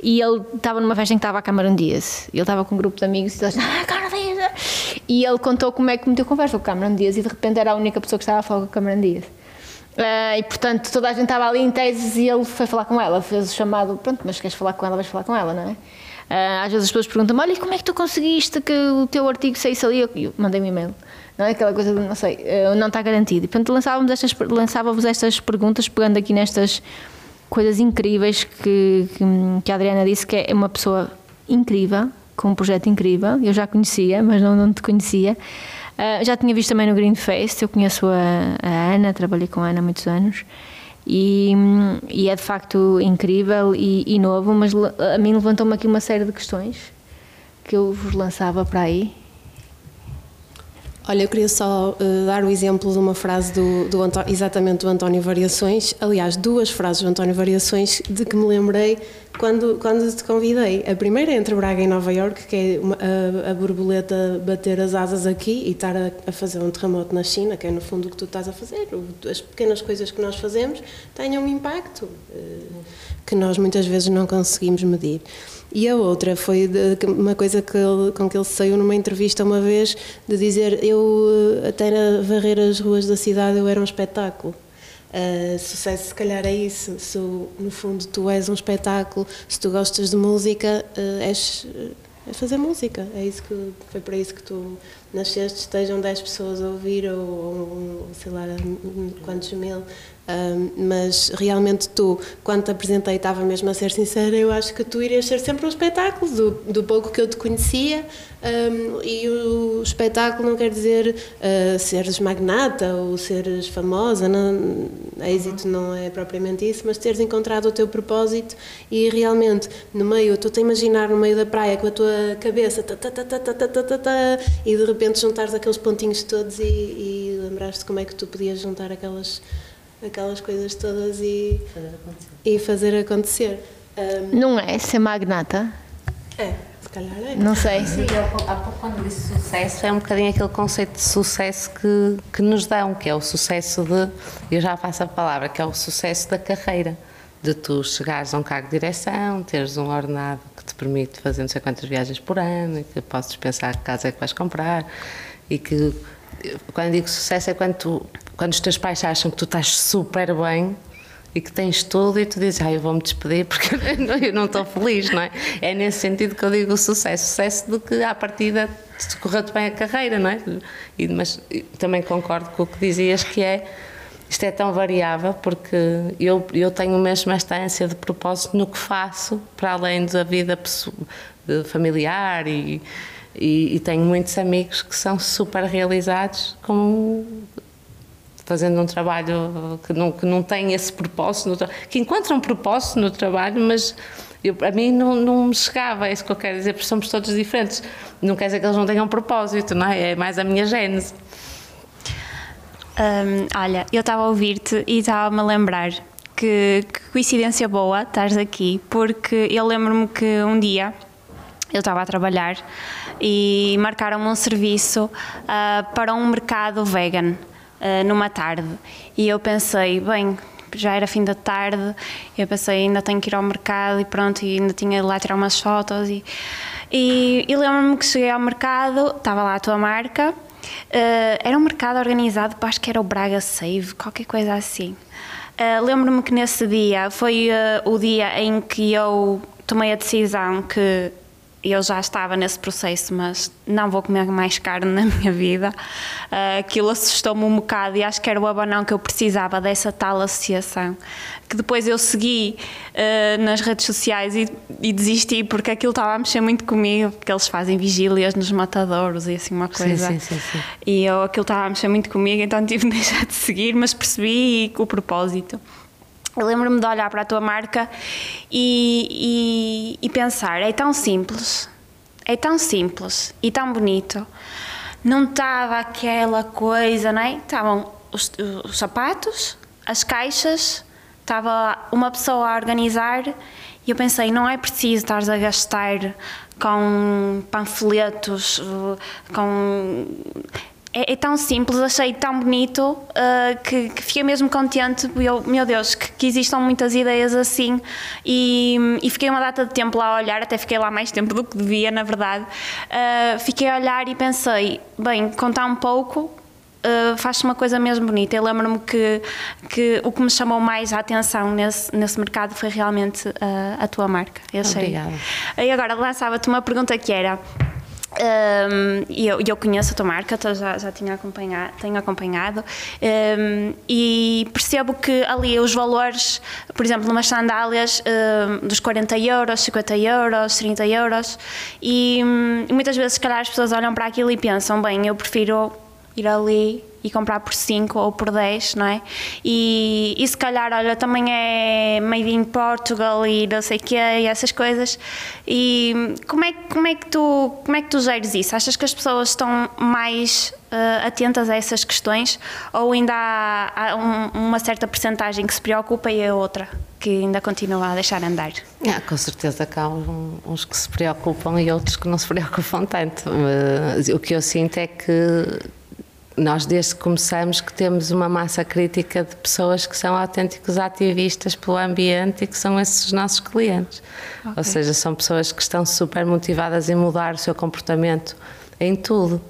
E ele estava numa festa em que estava a Cameron Diaz. Ele estava com um grupo de amigos e eles, ah, Cameron Diaz! E ele contou como é que meteu conversa com o Cameron Diaz e de repente era a única pessoa que estava a falar com o Cameron Diaz. Uh, e portanto toda a gente estava ali em teses e ele foi falar com ela, fez o chamado, pronto, mas queres falar com ela, vais falar com ela, não é? Uh, às vezes as pessoas perguntam olha, como é que tu conseguiste que o teu artigo saísse ali? Eu, eu mandei um e-mail. Não é aquela coisa de, não sei, uh, não está garantido. E, portanto, lançávamos estas, lançávamos estas perguntas, pegando aqui nestas coisas incríveis que, que, que, a Adriana disse, que é uma pessoa incrível, com um projeto incrível. Eu já conhecia, mas não, não te conhecia. Uh, já tinha visto também no Green Fest, eu conheço a, a Ana, trabalhei com a Ana há muitos anos. E, e, é de facto incrível e, e novo, mas a mim levantou-me aqui uma série de questões que eu vos lançava para aí. Olha, eu queria só uh, dar o exemplo de uma frase do, do exatamente do António Variações, aliás, duas frases do António Variações de que me lembrei quando, quando te convidei. A primeira é entre Braga e Nova York, que é uma, a, a, borboleta bater as asas aqui e estar a, a, fazer um terremoto na China, que é no fundo o que tu estás a fazer. As pequenas coisas que nós fazemos têm um impacto uh, que nós muitas vezes não conseguimos medir. E a outra foi de, uma coisa que ele, com que ele saiu numa entrevista uma vez, de dizer: Eu, eh, até na varrer as ruas da cidade, eu era um espetáculo. Uh, sucesso, se calhar, é isso. Se, no fundo, tu és um espetáculo, se tu gostas de música, uh, és. É fazer música, é isso que foi para isso que tu nasceste, estejam 10 pessoas a ouvir ou, ou sei lá quantos mil, mas realmente tu, quando te apresentei, estava mesmo a ser sincera, eu acho que tu irias ser sempre um espetáculo, do, do pouco que eu te conhecia, um, e o espetáculo não quer dizer uh, seres magnata ou seres famosa, não, êxito não é propriamente isso, mas teres encontrado o teu propósito. E realmente no meio, estou-te a imaginar no meio da praia com a tua cabeça ta, ta, ta, e de repente juntares aqueles pontinhos todos e, e lembraste como é que tu podias juntar aquelas aquelas coisas todas e fazer acontecer. E fazer acontecer. Um, não é ser magnata? É, se calhar é. Não sei. Sim, eu, há pouco quando disse sucesso, é um bocadinho aquele conceito de sucesso que, que nos dão, que é o sucesso de, eu já faço a palavra, que é o sucesso da carreira. De tu chegares a um cargo de direção, teres um ordenado que te permite fazer não sei quantas viagens por ano, e que podes pensar que casa é que vais comprar, e que quando digo sucesso é quando tu quando os teus pais acham que tu estás super bem e que tens tudo e tu dizes, ah, eu vou-me despedir porque eu não estou feliz, não é? É nesse sentido que eu digo sucesso. Sucesso do que à partida te correu-te bem a carreira, não é? E, mas também concordo com o que dizias que é isto é tão variável porque eu, eu tenho mesmo esta ânsia de propósito no que faço para além da vida familiar e, e, e tenho muitos amigos que são super realizados com fazendo um trabalho que não, que não tem esse propósito, que encontra um propósito no trabalho, mas eu, a mim não, não me chegava, é isso que eu quero dizer, porque somos todos diferentes. Não quer dizer que eles não tenham propósito, não é? É mais a minha gênese. Olha, eu estava a ouvir-te e estava-me a lembrar que, que coincidência boa estares aqui, porque eu lembro-me que um dia eu estava a trabalhar e marcaram-me um serviço uh, para um mercado vegan uh, numa tarde. E eu pensei, bem, já era fim da tarde, eu pensei, ainda tenho que ir ao mercado e pronto, e ainda tinha de lá tirar umas fotos. E, e, e lembro-me que cheguei ao mercado, estava lá a tua marca, uh, era um mercado organizado, acho que era o Braga Save, qualquer coisa assim. Lembro-me que nesse dia foi o dia em que eu tomei a decisão que eu já estava nesse processo, mas não vou comer mais carne na minha vida. Uh, aquilo assustou-me um bocado e acho que era o abanão que eu precisava dessa tal associação. Que depois eu segui uh, nas redes sociais e, e, desisti porque aquilo estava a mexer muito comigo, porque eles fazem vigílias nos matadouros e assim uma coisa. Sim, sim, sim, sim. E eu, aquilo estava a mexer muito comigo, então tive de deixar de seguir, mas percebi o propósito. Eu lembro-me de olhar para a tua marca e, e, e, pensar: é tão simples, é tão simples e tão bonito. Não estava aquela coisa, não é? Estavam os, os sapatos, as caixas, estava uma pessoa a organizar e eu pensei: não é preciso estar a gastar com panfletos, com é, é, tão simples, achei tão bonito uh, que, que, fiquei mesmo contente. Eu, meu Deus, que, que existam muitas ideias assim. E, e, fiquei uma data de tempo lá a olhar, até fiquei lá mais tempo do que devia, na verdade. Uh, fiquei a olhar e pensei: bem, contar um pouco. Uh, faz uma coisa mesmo bonita. Eu lembro-me que, que o que me chamou mais a atenção nesse, nesse mercado foi realmente a tua marca. Eu Obrigada. E agora lançava-te uma pergunta que era: um, e eu, eu, conheço a tua marca, já, já tinha acompanhado, tenho acompanhado. Um, e percebo que ali os valores, por exemplo, numas sandálias um, dos 40 euros, 50 euros, 30 euros e, e muitas vezes, se calhar, as pessoas olham para aquilo e pensam: bem, eu prefiro ir ali e comprar por 5 ou por 10, não é? E, e se calhar, olha, também é made in Portugal e não sei o quê, e essas coisas. E como é, como, é que tu, como é que tu geres isso? Achas que as pessoas estão mais uh, atentas a essas questões ou ainda há, há um, uma certa percentagem que se preocupa e a outra que ainda continua a deixar andar? Ah, com certeza que há uns que se preocupam e outros que não se preocupam tanto. O que eu sinto é que nós desde que começamos que temos uma massa crítica de pessoas que são autênticos ativistas pelo ambiente e que são esses os nossos clientes. Okay. Ou seja, são pessoas que estão super motivadas em mudar o seu comportamento em tudo.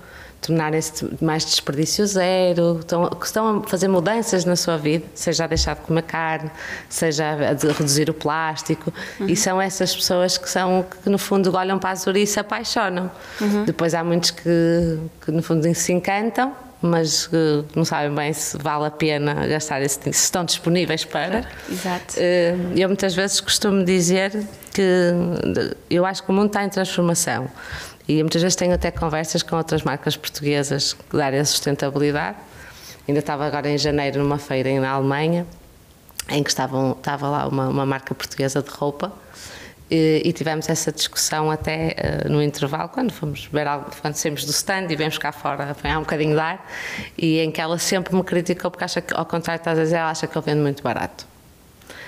Tornarem-se mais desperdício zero, estão, que estão a fazer mudanças na sua vida, seja a deixar de comer carne, seja a reduzir o plástico, uhum. e são essas pessoas que são que no fundo olham para a Azul e se apaixonam. Uhum. Depois há muitos que, que no fundo se encantam mas uh, não sabem bem se vale a pena gastar esse dinheiro, se estão disponíveis para. Exato. Uh, eu muitas vezes costumo dizer que eu acho que o mundo está em transformação e muitas vezes tenho até conversas com outras marcas portuguesas que darem a sustentabilidade. Ainda estava agora em janeiro numa feira na Alemanha em que estavam, estava lá uma, uma marca portuguesa de roupa e, tivemos essa discussão até uh, no intervalo, quando fomos ver algo, quando saímos do stand e vemos cá fora apanhar um bocadinho de ar, e em que ela sempre me criticou porque acha que, ao contrário, a dizer, ela acha que eu vendo muito barato.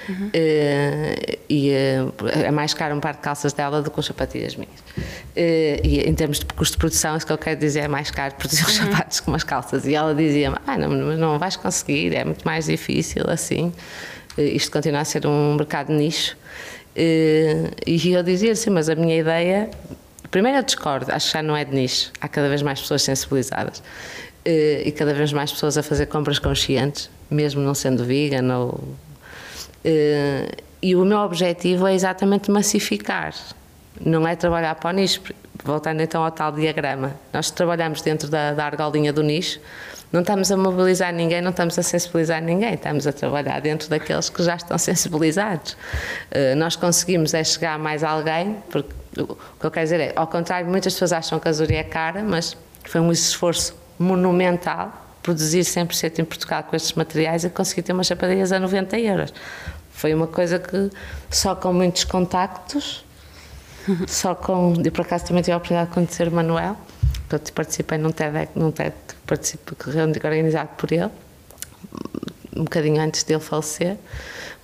Uhum. Uh, e uh, é mais caro um par de calças dela do que as sapatilhas minhas. Uh, e em termos de custo de produção, isso que eu quero dizer é mais caro produzir os uhum. sapatos que umas calças. E ela dizia-me: ah, não, não vais conseguir, é muito mais difícil assim. isto continua a ser um mercado nicho. Eh, e eu dizia assim, mas a minha ideia, primeiro eu discordo, acho que já não é de nicho, há cada vez mais pessoas sensibilizadas eh, e cada vez mais pessoas a fazer compras conscientes, mesmo não sendo vegan ou... Eh, e o meu objetivo é exatamente massificar, não é trabalhar para o nicho. Voltando então ao tal diagrama, nós trabalhamos dentro da, da argolinha do nicho, não estamos a mobilizar ninguém, não estamos a sensibilizar ninguém, estamos a trabalhar dentro daqueles que já estão sensibilizados. Uh, nós conseguimos é chegar a mais alguém, porque o que eu quero dizer é, ao contrário, muitas pessoas acham que a Azuri é cara, mas foi um esforço monumental produzir 100% em Portugal com estes materiais e conseguir ter umas chapadeiras a 90 euros. Foi uma coisa que só com muitos contactos, só com. E por acaso também tive a oportunidade de conhecer o Manuel, eu participei num TED, num TED organizado por ele. um bocadinho antes dele falecer,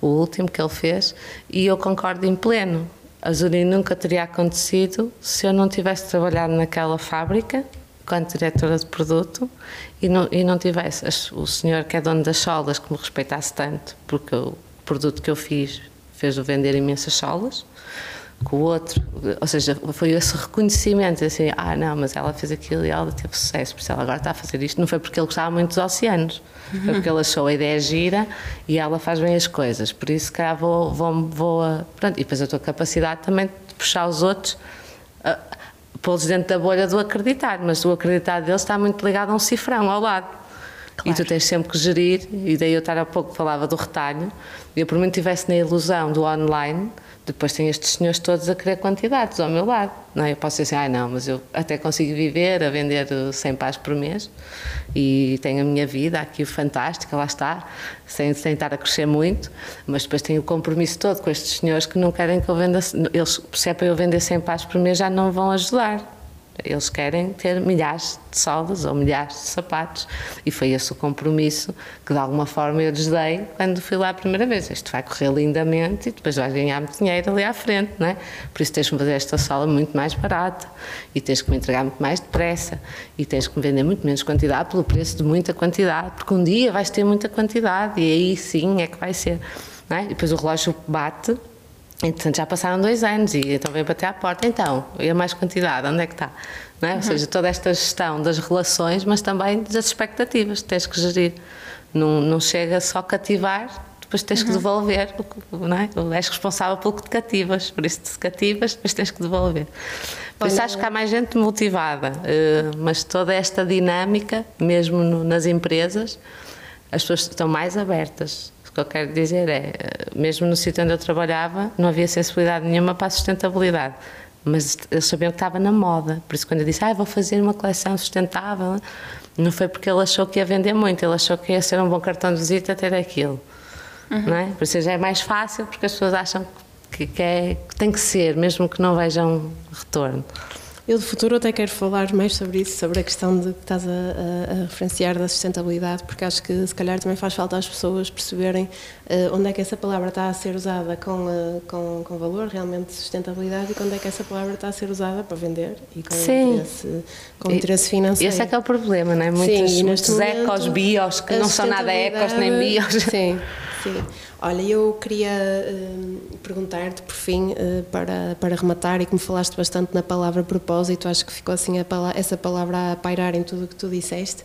o último que ele fez, e eu concordo em pleno. A Zuri nunca teria acontecido se eu não tivesse trabalhado naquela fábrica quanto diretora de produto e não, e não tivesse o senhor que é dono das solas que me respeitasse tanto, porque o produto que eu fiz fez-o vender imensas solas com o outro, ou seja, foi esse reconhecimento, assim, ah não, mas ela fez aquilo e ela teve sucesso, por isso ela agora está a fazer isto, não foi porque ele gostava muito dos oceanos, foi porque ele achou a ideia gira e ela faz bem as coisas, por isso que vou, vou, vou a, pronto, e depois a tua capacidade também de puxar os outros, a, pô-los dentro da bolha do acreditar, mas o acreditar deles está muito ligado a um cifrão ao lado. Claro. E tu tens sempre que gerir, e daí eu estar há pouco falava do retalho, eu por mim estivesse na ilusão do online, depois tem estes senhores todos a querer quantidades ao meu lado. Não é? Eu posso dizer assim, ah, não, mas eu até consigo viver a vender 100 pás por mês e tenho a minha vida aqui fantástica, lá está, sem, sem estar a crescer muito, mas depois tenho o compromisso todo com estes senhores que não querem que eu venda, eles, se é para eu vender 100 pás por mês, já não vão ajudar. Eles querem ter milhares de solas ou milhares de sapatos e foi esse o compromisso que de alguma forma eu lhes dei quando fui lá a primeira vez. Isto vai correr lindamente e depois vais ganhar muito dinheiro ali à frente, não é? Por isso tens que fazer esta sala muito mais barata e tens que me entregar muito mais depressa e tens que me vender muito menos quantidade pelo preço de muita quantidade, porque um dia vais ter muita quantidade e aí sim é que vai ser. Não é? E depois o relógio bate Entretanto, já passaram dois anos e então veio bater à porta. Então, e a mais quantidade, onde é que está? Não é? Uhum. Ou seja, toda esta gestão das relações, mas também das expectativas, tens que gerir. Não, não chega só cativar, depois tens uhum. que devolver, não é? És responsável pelo que te cativas, por isso te cativas, depois tens que devolver. Por isso acho que há mais gente motivada, eh, mas toda esta dinâmica, mesmo nas empresas, as pessoas estão mais abertas que eu quero dizer é, mesmo no sítio onde eu trabalhava, não havia sensibilidade nenhuma para a sustentabilidade. Mas eles sabiam que estava na moda. Por isso, quando eu disse, ah, vou fazer uma coleção sustentável, não foi porque ele achou que ia vender muito, ele achou que ia ser um bom cartão de visita ter aquilo. Uhum. Não é? Por isso já é mais fácil, porque as pessoas acham que, que, é, que tem que ser, mesmo que não vejam retorno. Eu de futuro até quero falar mais sobre isso, sobre a questão de que estás a, a, a, referenciar da sustentabilidade, porque acho que se calhar também faz falta às pessoas perceberem uh, onde é que essa palavra está a ser usada com, uh, com, com valor realmente de sustentabilidade e quando é que essa palavra está a ser usada para vender e com Sim. interesse, com interesse financeiro. Esse é que é o problema, não é? Muitos, Sim, muitos ecos, bios, que não são nada ecos nem bios. Sim, sim. Olha, eu queria uh, perguntar-te, por fim, uh, para, para rematar, e como falaste bastante na palavra propósito, acho que ficou assim essa palavra a pairar em tudo o que tu disseste.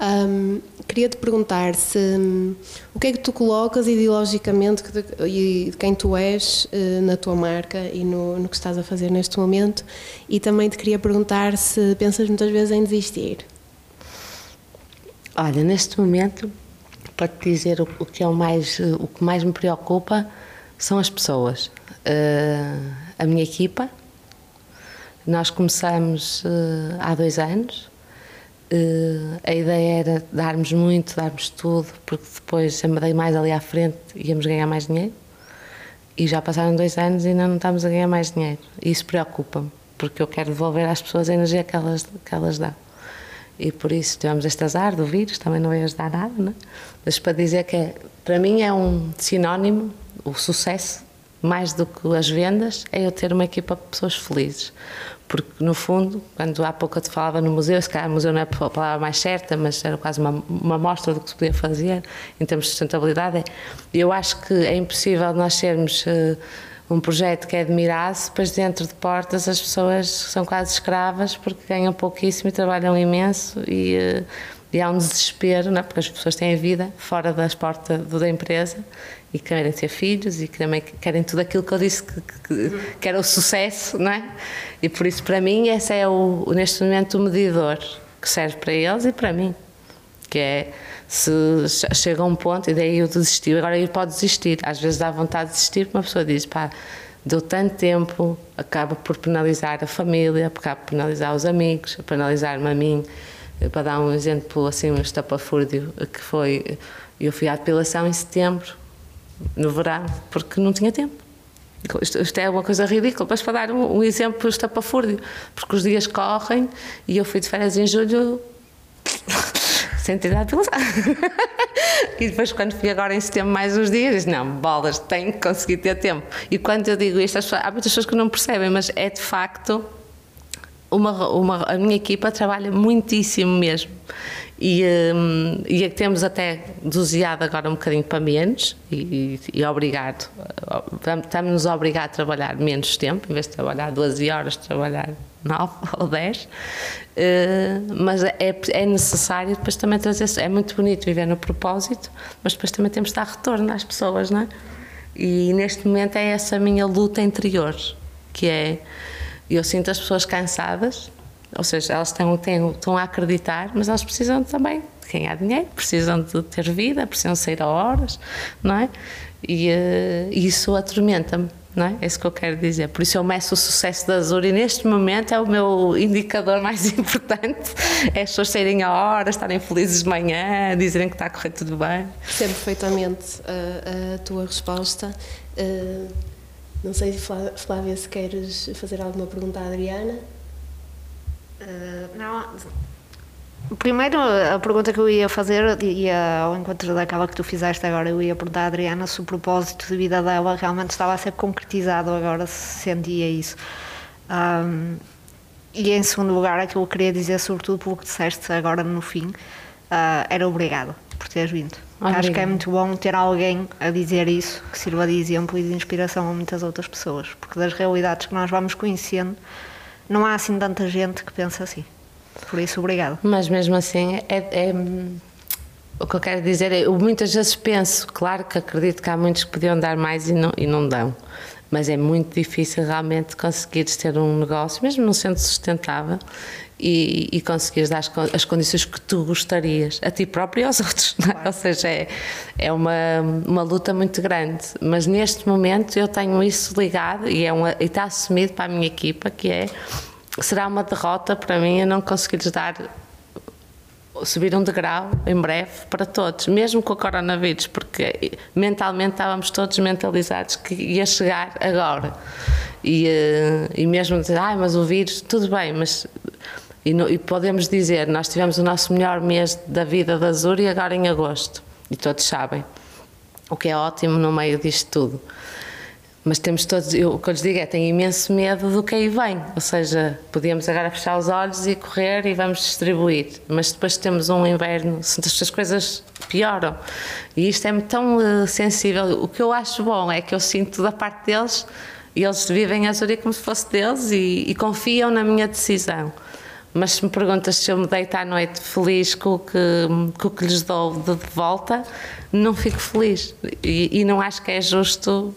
Um, queria te perguntar se um, o que é que tu colocas ideologicamente de, de, de quem tu és uh, na tua marca e no, no que estás a fazer neste momento, e também te queria perguntar se pensas muitas vezes em desistir. Olha, neste momento para te dizer o, que é o mais o que mais me preocupa são as pessoas. Uh, a minha equipa. Nós começamos uh, há dois anos. Uh, a ideia era darmos muito darmos tudo porque depois dei mais ali à frente íamos ganhar mais dinheiro. E já passaram dois anos e ainda não estamos a ganhar mais dinheiro. E isso preocupa-me porque eu quero devolver às pessoas a energia que elas que elas dão. E por isso tivemos este azar do vírus, também não ia ajudar nada, né? Mas para dizer que é, para mim é um sinónimo, o sucesso, mais do que as vendas, é eu ter uma equipa de pessoas felizes. Porque, no fundo, quando há pouco eu te falava no museu, se calhar museu não é a palavra mais certa, mas era quase uma, uma amostra do que se podia fazer em termos de sustentabilidade, eu acho que é impossível nós sermos. Uh, um projeto que é admirado, depois dentro de portas as pessoas são quase escravas porque ganham pouquíssimo e trabalham imenso e, eh, e há um desespero, não é? porque as pessoas têm a vida fora das portas da empresa e querem ter filhos e também querem tudo aquilo que eu disse que, que, que era o sucesso, não é? E por isso, para mim, esse é o, neste momento o medidor que serve para eles e para mim, que é se chega a um ponto, e daí eu desisti, agora ele pode desistir. Às vezes dá vontade de desistir, porque uma pessoa diz, pá, deu tanto tempo, acaba por penalizar a família, acaba por penalizar os amigos, penalizar-me a mim. Para dar um exemplo assim, um estapafúrdio, que foi, eu fui à depilação em setembro, no verão, porque não tinha tempo. Isto, isto, é uma coisa ridícula, mas para dar um, um exemplo estapafúrdio, porque os dias correm e eu fui de férias em julho sem ter dado e depois, quando fui agora em setembro, mais uns dias, disse: Não, bolas, tenho que conseguir ter tempo. E quando eu digo isto, pessoas, há muitas pessoas que não percebem, mas é de facto. Uma, uma, a minha equipa trabalha muitíssimo mesmo. E, um, e é temos até doseado agora um bocadinho para menos e, e, e obrigado, estamos-nos a obrigar a trabalhar menos tempo, em vez de trabalhar 12 horas, trabalhar 9 ou 10, uh, mas é, é necessário depois também trazer, é muito bonito viver no propósito, mas depois também temos de dar retorno às pessoas, não é? E neste momento é essa minha luta interior, que é, eu sinto as pessoas cansadas, ou seja, elas estão, têm, estão a acreditar, mas elas precisam também de ganhar dinheiro, precisam de ter vida, precisam sair a horas, não é? E uh, isso atormenta-me, não é? É isso que eu quero dizer. Por isso eu meço o sucesso da Azul e neste momento é o meu indicador mais importante. É as pessoas saírem a horas, estarem felizes de manhã, dizerem que está a correr tudo bem. Percebo perfeitamente a, a tua resposta. Uh, não sei, Flávia, se queres fazer alguma pergunta à Adriana. Uh, não. Primeiro, a pergunta que eu ia fazer, ia ao encontro daquela que tu fizeste agora, eu ia perguntar à Adriana se o propósito de vida dela realmente estava a ser concretizado agora, se sentia isso. Um, e em segundo lugar, aquilo que eu queria dizer, sobretudo pelo que disseste agora no fim, uh, era obrigado por teres vindo. Obrigado. Acho que é muito bom ter alguém a dizer isso, que sirva de exemplo e de inspiração a muitas outras pessoas, porque das realidades que nós vamos conhecendo, não há assim tanta gente que pensa assim. Por isso, obrigado. Mas mesmo assim, é, é, o que eu quero dizer é, eu muitas vezes penso, claro que acredito que há muitos que podiam dar mais e não, e não dão, mas é muito difícil realmente conseguires ter um negócio, mesmo não sendo sustentável, e, e conseguires dar as, as, condições que tu gostarias, a ti próprio e aos outros. É? Claro. Ou seja, é, é uma, uma luta muito grande. Mas neste momento eu tenho isso ligado e, é uma, e está assumido para a minha equipa, que é será uma derrota para mim eu não conseguir dar subir um degrau em breve para todos, mesmo com o coronavírus, porque mentalmente estávamos todos mentalizados que ia chegar agora. E, eh, e mesmo dizer, ah, mas o vírus, tudo bem, mas. E, no, e, podemos dizer, nós tivemos o nosso melhor mês da vida da e agora em agosto, e todos sabem, o que é ótimo no meio disto tudo. Mas temos todos, eu, o que eu lhes digo é, tenho imenso medo do que aí vem, ou seja, podíamos agora fechar os olhos e correr e vamos distribuir, mas depois temos um inverno, as coisas pioram. E isto é tão uh, sensível. O que eu acho bom é que eu sinto da parte deles, e eles vivem a Zuri como se fosse deles e, e confiam na minha decisão. Mas se me perguntas se eu me deito à noite feliz com o que, com o que lhes dou de volta, não fico feliz. E, e não acho que é justo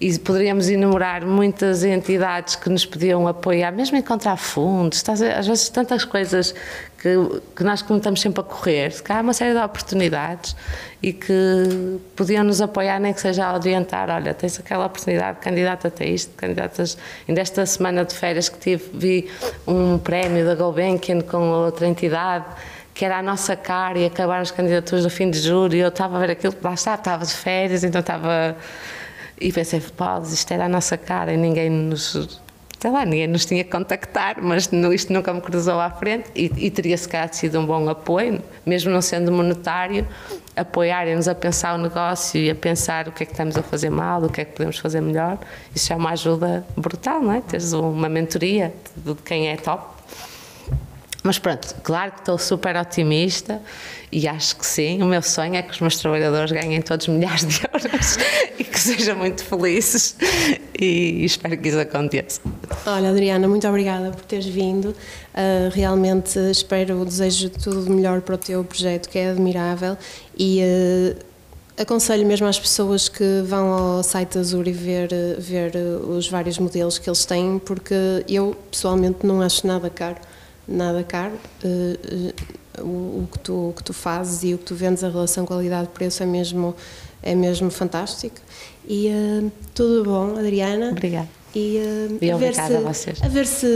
e poderíamos enumerar muitas entidades que nos podiam apoiar, mesmo encontrar fundos, às vezes tantas coisas que, que nós como estamos sempre a correr, que há uma série de oportunidades e que podiam nos apoiar, nem que seja a orientar, olha, tens aquela oportunidade, candidata-te a isto, candidatas, ainda esta semana de férias que tive, vi um prémio da Gulbenkian com outra entidade, que era a nossa cara e acabar as candidaturas do fim de julho, e eu estava a ver aquilo, lá está, estava de férias, então estava e pensei, pá, isto era a nossa cara ninguém nos. Sei lá, ninguém nos tinha que contactar, mas isto nunca me cruzou à frente e, e teria se calhar sido um bom apoio, mesmo não sendo monetário, apoiarem-nos a pensar o negócio e a pensar o que é que estamos a fazer mal, o que é que podemos fazer melhor. Isso é uma ajuda brutal, não é? Teres uma mentoria de quem é top. Mas pronto, claro que estou super otimista e acho que sim. O meu sonho é que os meus trabalhadores ganhem todos milhares de euros e que sejam muito felizes e espero que isso aconteça. Olha, Adriana, muito obrigada por teres vindo. Uh, realmente espero, desejo tudo de melhor para o teu projeto, que é admirável e. Uh, aconselho mesmo às pessoas que vão ao site Azul e ver, ver os vários modelos que eles têm, porque eu pessoalmente não acho nada caro nada caro. Uh, uh, o, que tu, o que tu fazes e o que tu vendes, a relação qualidade-preço é mesmo, é mesmo fantástico. E uh, tudo bom, Adriana. Obrigada. E, e a obrigada se, a vocês. A ver se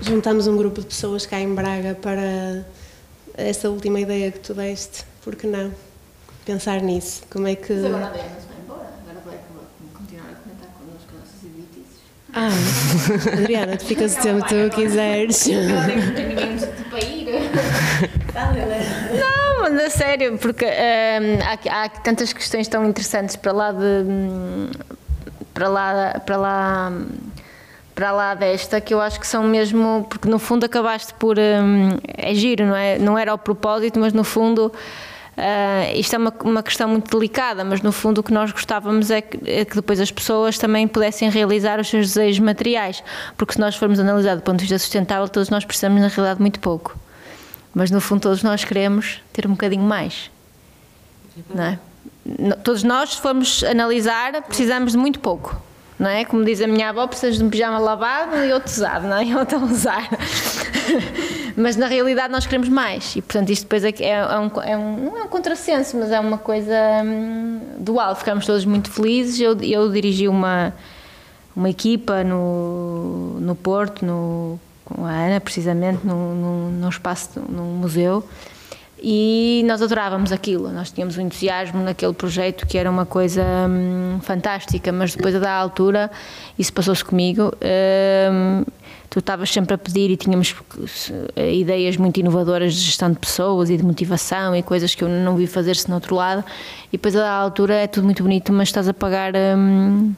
juntamos um grupo de pessoas cá em Braga para essa última ideia que tu deste. Por que não? Pensar nisso. Como é que. Mas agora a Adriana se vai embora. Agora vai continuar a comentar connosco nossas editices. Ah, Adriana, tu ficas o tempo que tu quiseres. Não mas a sério, porque hum, há, há tantas questões tão interessantes para lá de. para lá. para lá. para lá desta que eu acho que são mesmo. porque no fundo acabaste por. hum, é giro, não é? Não era o propósito, mas no fundo. Ah, isto é uma, uma questão muito delicada, mas no fundo o que nós gostávamos é que, é que depois as pessoas também pudessem realizar os seus desejos materiais, porque se nós formos analisar do ponto de vista sustentável, todos nós precisamos na realidade muito pouco. Mas no fundo todos nós queremos ter um bocadinho mais. Não é? Todos nós, se formos analisar, precisamos de muito pouco. Não é? Como diz a minha avó, precisas de um pijama lavado e outro usado, não é? E outro a usar. Mas na realidade nós queremos mais. E portanto isto depois é, é, é um, é um- não é um contrassenso, mas é uma coisa hum, dual. Ficamos todos muito felizes. Eu, eu dirigi uma, uma equipa no, no Porto, no, com a Ana, precisamente, num, num, num espaço, num museu, e nós adorávamos aquilo. Nós tínhamos um entusiasmo naquele projeto que era uma coisa hum, fantástica, mas depois a da altura, isso passou-se comigo. hum, tu estavas sempre a pedir e tínhamos eh, ideias muito inovadoras de gestão de pessoas e de motivação e coisas que eu não vi fazer-se no outro lado. E depois a da altura é tudo muito bonito, mas estás a pagar. hum,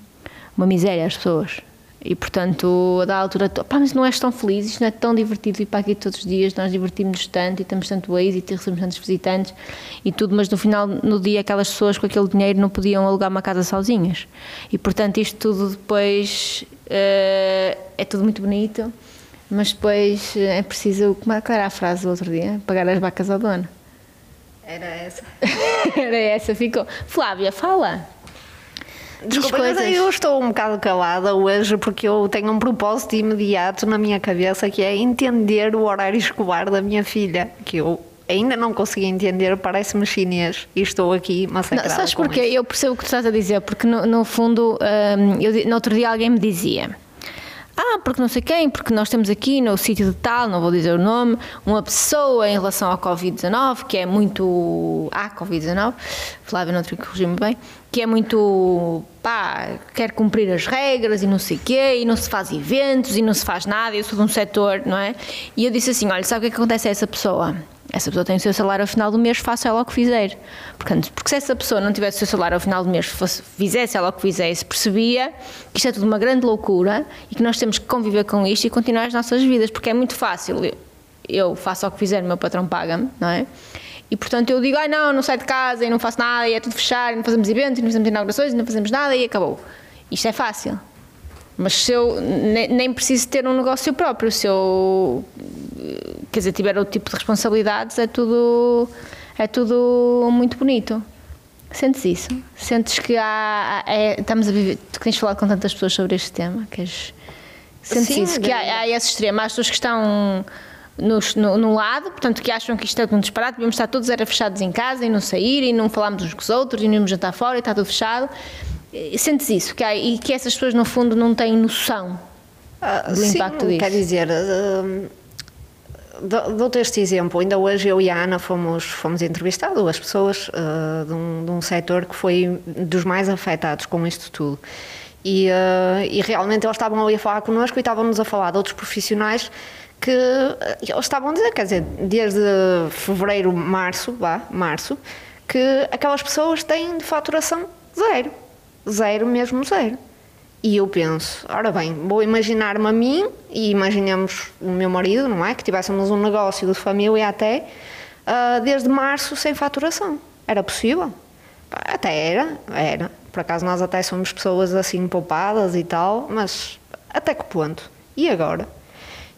uma miséria às pessoas. E portanto, a da altura, pá, mas não és tão feliz, isto não é tão divertido ir para aqui todos os dias, nós divertimos-nos tanto e temos tanto êxito e recebemos tantos visitantes e tudo, mas no final, no dia, aquelas pessoas com aquele dinheiro não podiam alugar uma casa sozinhas. E portanto, isto tudo depois eh, é tudo muito bonito, mas depois eh, é preciso, como é que era a frase do outro dia? Pagar as vacas ao dono. Era essa. Era essa, ficou. Flávia, fala. Desculpa, mas eu estou um bocado calada hoje porque eu tenho um propósito imediato na minha cabeça que é entender o horário escolar da minha filha, que eu ainda não consegui entender, parece-me chinês e estou aqui Não, massacrada sabes com porquê? Eu percebo o que tu estás a dizer, porque no, no fundo, hum, eu, no outro dia alguém me dizia. Ah, porque não sei quem, porque nós temos aqui no sítio de tal, não vou dizer o nome, uma pessoa em relação ao Covid-19, que é muito. Ah, Covid-19, Flávia não corrigir-me bem, que é muito. pá, quer cumprir as regras e não sei quê, e não se faz eventos e não se faz nada, eu sou de um setor, não é? E eu disse assim: olha, sabe o que é que acontece a essa pessoa? Essa pessoa tem o seu salário ao final do mês, faça ela o que fizer. Portanto, porque se essa pessoa não tivesse o seu salário ao final do mês, fosse, fizesse ela o que fizesse, percebia que isto é tudo uma grande loucura e que nós temos que conviver com isto e continuar as nossas vidas, porque é muito fácil. Eu, faço o que fizer, o meu patrão paga-me, não é? E portanto eu digo, ai não, não saio de casa e não faço nada e é tudo fechar, e não fazemos eventos, e não fazemos inaugurações, e não fazemos nada e acabou. Isto é fácil. Mas se eu ne- nem preciso ter um negócio próprio, se eu quer dizer, tiver outro tipo de responsabilidades, é tudo, é tudo muito bonito. Sentes isso? Sentes que há, é- estamos a viver, tu que tens falado com tantas pessoas sobre este tema, queres, sentes Sim, isso? Que há, há esse extremo, há as pessoas que estão no, no, no lado, portanto, que acham que isto é um disparate, devemos estar todos era fechados em casa e não sair e não falarmos uns com os outros e não irmos jantar fora e está tudo fechado. Eh, Sentes isso? Que há, e que essas pessoas, no fundo, não têm noção Ah, do sim, impacto disso. Quer dizer, hum, dou- dou-te este exemplo. Ainda hoje eu e a Ana fomos, fomos entrevistar duas pessoas ah, de, um, de um setor que foi dos mais afetados com isto tudo. E, ah, e realmente eles estavam ali a falar connosco e estavam-nos a falar de outros profissionais que eles estavam a dizer, quer dizer, desde fevereiro, março, vá, março, que aquelas pessoas têm de faturação zero. Zero mesmo zero. E eu penso, ora bem, vou imaginar-me a mim e imaginemos o meu marido, não é? Que tivéssemos um negócio de família até, ah, desde março sem faturação. Era possível? Até era, era. Por acaso nós até somos pessoas assim poupadas e tal, mas até que ponto? E agora?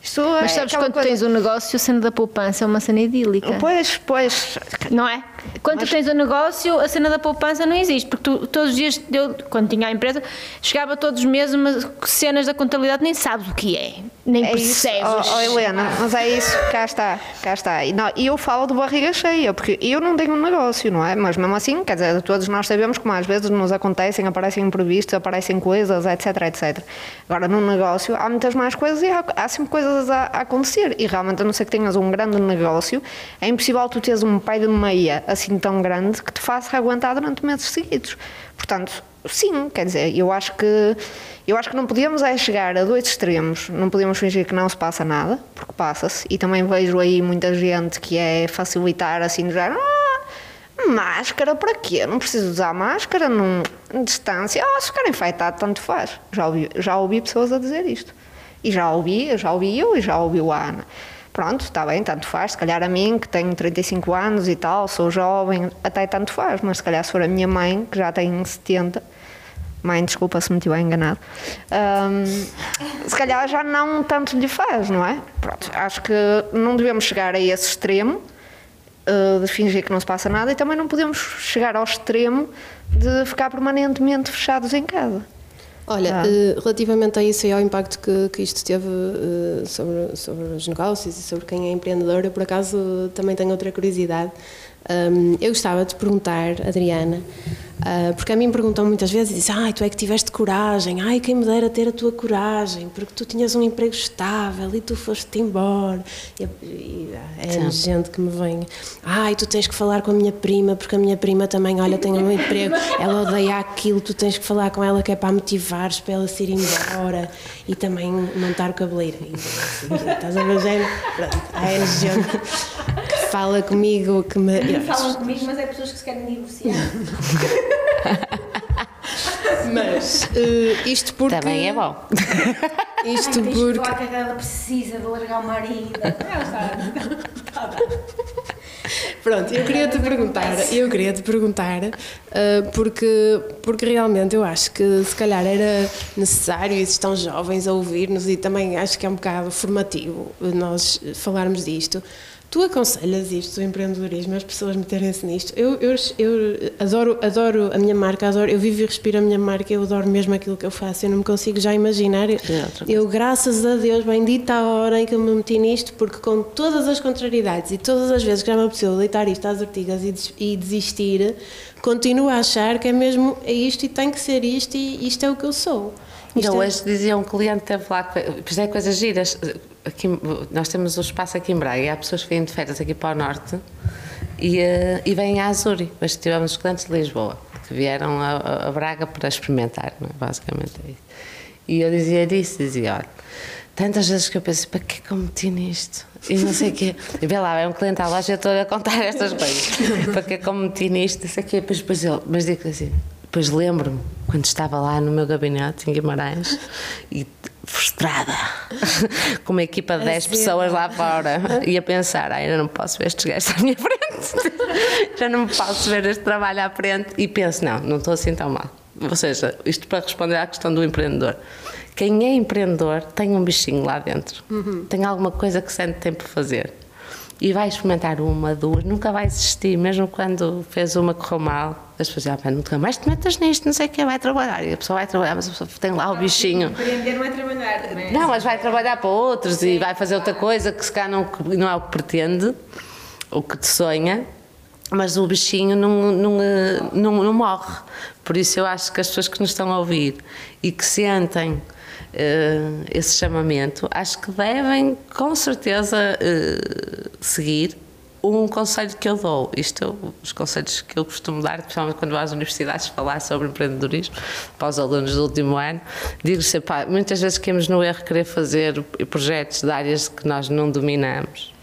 Isto Mas é sabes quando coisa- tens um negócio, cena da poupança é uma cena idílica. Pois, pois, Não é? Quando tu tens um negócio, a cena da poupança não existe, porque tu, todos os dias, eu, quando tinha a empresa, chegava todos os meses umas cenas da contabilidade, nem sabes o que é, nem É percebes. oh, oh, Helena, mas é isso, cá está, cá está. E não, eu falo de barriga cheia, porque eu não tenho um negócio, não é? Mas mesmo assim, quer dizer, todos nós sabemos como às vezes nos acontecem, aparecem imprevistos, aparecem coisas, etc, etc. Agora, num negócio, há muitas mais coisas e há, há sempre coisas a, a acontecer. E realmente, a não ser que tenhas um grande negócio, é impossível tu teres um pai de meia assim tão grande que te faça aguentar durante meses seguidos. Portanto, sim, quer dizer, eu acho que eu acho que não podíamos é chegar a dois extremos. Não podíamos fingir que não se passa nada, porque passa-se. E também vejo aí muita gente que é facilitar assim, já, ah, Máscara para quê? Não preciso usar máscara num, distância. Ah, se ficar infectado, tanto faz. Já ouvi, já ouvi pessoas a dizer isto. E já ouvi, já ouvi eu e já ouviu a Ana. Pronto, está bem, tanto faz. Se calhar a mim, que tenho 35 anos e tal, sou jovem, até tanto faz. Mas se calhar se for a minha mãe, que já tem 70, mãe, desculpa se me estiver enganado, hum, se calhar já não tanto lhe faz, não é? Pronto, acho que não devemos chegar a esse extremo uh, de fingir que não se passa nada e também não podemos chegar ao extremo de ficar permanentemente fechados em casa. Olha, Ah. eh, relativamente a isso e ao impacto que, que isto teve eh, sobre, sobre os negócios e sobre quem é empreendedor, eu por acaso também tenho outra curiosidade. Eu gostava de perguntar, Adriana, ah, porque a mim perguntam muitas vezes e dizem, ai, tu é que tiveste coragem, ai, quem me dera ter a tua coragem, porque tu tinhas um emprego estável e tu foste embora. E, e, é gente que me vem, ai, tu tens que falar com a minha prima, porque a minha prima também, olha, tem um emprego, ela odeia aquilo, tu tens que falar com ela que é para a motivares, para ela se ir embora e também montar o cabeleireiro. Estás a ver, género? Pronto, é gente que fala comigo, que me. Falam comigo, mas é pessoas que se querem divorciar. Mas eh, isto porque. Também é bom. Isto Ai, porque. falar que ela precisa de largar o marido. Ela está. Pronto, eu queria te perguntar, eu queria te perguntar, eh, porque, porque realmente eu acho que se calhar era necessário, e estão jovens a ouvir-nos e também acho que é um bocado formativo nós falarmos disto. Tu aconselhas isto, o empreendedorismo, as pessoas meterem-se nisto? Eu, eu, eu adoro, adoro a minha marca, adoro, eu vivo e respiro a minha marca, eu adoro mesmo aquilo que eu faço, eu não me consigo já imaginar. outra Eu, graças a Deus, bendita a hora em que eu me meti nisto, porque com todas as contrariedades e todas as vezes que já me apeteceu deitar isto às ortigas e, e desistir, continuo a achar que é mesmo é isto e tem que ser isto e isto é o que eu sou. Isto é- hoje dizia um cliente teve lá, pois é coisas giras. Aqui, nós temos o espaço aqui em Braga e há pessoas que vêm de férias aqui para o norte e, eh, e vêm a Azuri. Hoje tivemos os clientes de Lisboa que vieram a, a- Braga para experimentar, não é? basicamente é isso. E eu dizia disso, dizia: olha, tantas vezes que eu pensei, para que é que eu meti nisto? E não sei o quê. E vê lá, é um cliente à loja, eu estou a contar estas coisas. para que é que eu meti nisto? Isso aqui, depois, depois ele, mas digo assim. Depois lembro-me, quando estava lá no meu gabinete em Guimarães, e frustrada, com uma equipa de 10 pessoas lá fora, e a pensar: ai, eu não posso ver estes gajos à minha frente, já não posso ver este trabalho à frente. E penso: não, não estou assim tão mal. Ou seja, isto para responder à questão do empreendedor. Quem é empreendedor tem um bichinho lá dentro, tem alguma coisa que sente tempo fazer e vai experimentar uma, duas, nunca vai desistir, mesmo quando fez uma que correu mal. As pessoas dizem, ah, nunca mais te metas nisto, não sei o que, vai trabalhar. E a pessoa vai trabalhar, mas a pessoa tem lá o bichinho. Empreender não é trabalhar também. Não, mas vai trabalhar para outros e vai fazer outra coisa que se calhar não, não é o que pretende, o que te sonha, mas o bichinho não, não, não, não morre. Por isso eu acho que as pessoas que nos estão a ouvir e que sentem eh, esse chamamento, acho que devem com certeza eh, seguir um conselho que eu dou, isto os conselhos que eu costumo dar, principalmente quando vou às universidades falar sobre empreendedorismo para os alunos do último ano, digo sempre, pá, muitas vezes queremos no erro querer fazer projetos de áreas que nós não dominamos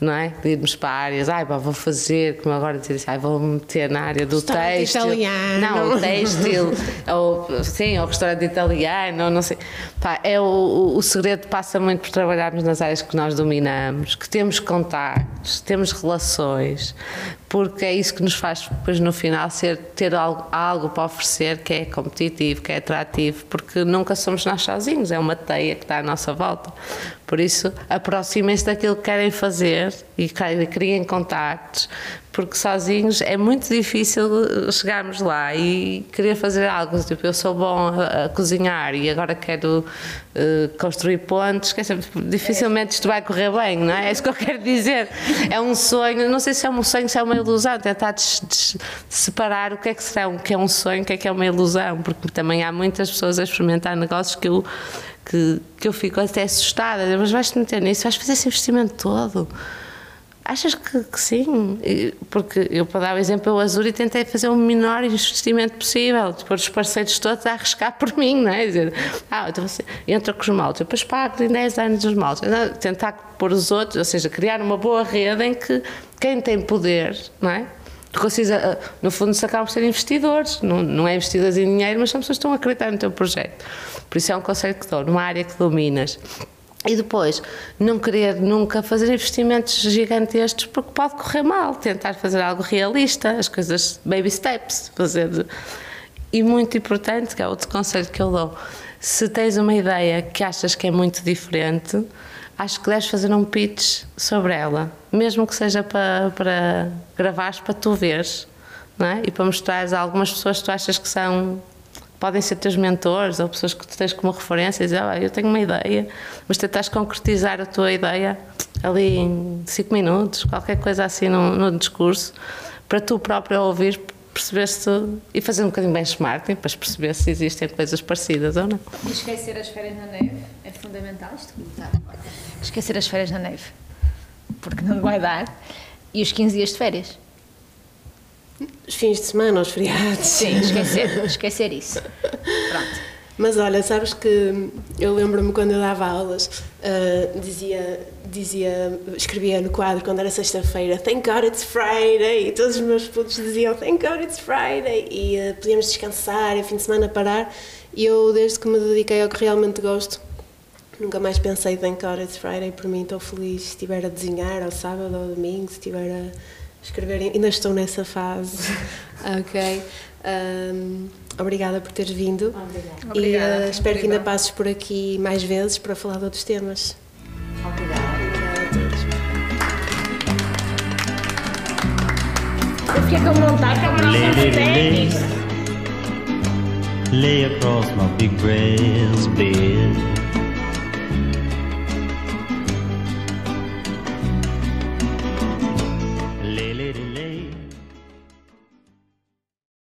não é? De irmos para áreas, ai, pá, vou fazer, como agora dizer ai, vou me meter na área do Restaurante têxtil. italiano. Não, o têxtil, ou sim, ou restaurante italiano, não sei. Pá, é o, o, o segredo passa muito por trabalharmos nas áreas que nós dominamos, que temos contactos, temos relações, porque é isso que nos faz depois no final ser, ter algo, algo para oferecer que é competitivo, que é atrativo, porque nunca somos nós sozinhos, é uma teia que está à nossa volta. Por isso, aproximem-se daquilo que querem fazer e cri- criem contactos, porque sozinhos é muito difícil eh, chegarmos lá e querer fazer algo. Tipo, eu sou bom a, a cozinhar e agora quero eh, construir pontes, quer dizer, dificilmente isto vai correr bem, não é? É isso que eu quero dizer. É um sonho, não sei se é um sonho, se é uma ilusão, tentar des- des- separar o que é que será que é um sonho, o que é que é uma ilusão, porque também há muitas pessoas a experimentar negócios que eu que, que eu fico até assustada, mas vais-te meter nisso, vais fazer esse investimento todo. Achas que, que sim? Porque eu, para dar o exemplo, eu Azul e tentei fazer o menor investimento possível, depois os parceiros todos a arriscar por mim, não é? Dizer, ah, então você entra com os maltes, depois pago em 10 anos os maltes. Não, Tentar pôr os outros, ou seja, criar uma boa rede em que quem tem poder, não é? tu consegues, ah, no fundo, se acabam por ser investidores, não, não é investidores em dinheiro, mas são pessoas que estão a acreditar no teu projeto. Por isso é um conselho que dou, numa área que dominas. E depois, não querer nunca fazer investimentos gigantescos porque pode correr mal. Tentar fazer algo realista, as coisas baby steps, fazer. E muito importante, que é outro conselho que eu dou, se tens uma ideia que achas que é muito diferente, acho que deves fazer um pitch sobre ela, mesmo que seja para, para gravares para tu veres, é? E para mostrares a algumas pessoas que tu achas que são podem ser teus mentores ou pessoas que tu tens como referência e dizer, ah, eu tenho uma ideia, mas tentas concretizar a tua ideia ali em cinco minutos, qualquer coisa assim no, no discurso, para tu próprio ouvir, perceber se e fazer um bocadinho benchmarking para perceber se existem coisas parecidas ou não. E esquecer as férias na neve é fundamental. Isto. Esquecer as férias na neve, porque não vai dar. E os 15 dias de férias. Os fins de semana, os feriados. Sim, esquecer, esquecer isso. Pronto. Mas olha, sabes que eu lembro-me quando eu dava aulas, uh, dizia, dizia, escrevia no quadro quando era sexta-feira, Thank God it's Friday, e todos os meus putos diziam Thank God it's Friday, e uh, podíamos descansar, e fim de semana parar, e eu desde que me dediquei ao que realmente gosto, nunca mais pensei Thank God it's Friday, por mim estou feliz se estiver a desenhar ao sábado ou domingo, se estiver a escrever, ainda estou nessa fase, ok? Um, obrigada por teres vindo. Obrigada. E Obrigada, uh, espero que ainda passes por aqui mais vezes para falar de outros temas. Obrigada. Obrigada a todos. Eu fiquei com vontade, é nossa lay, lay, ténis. lay across my big brass bed.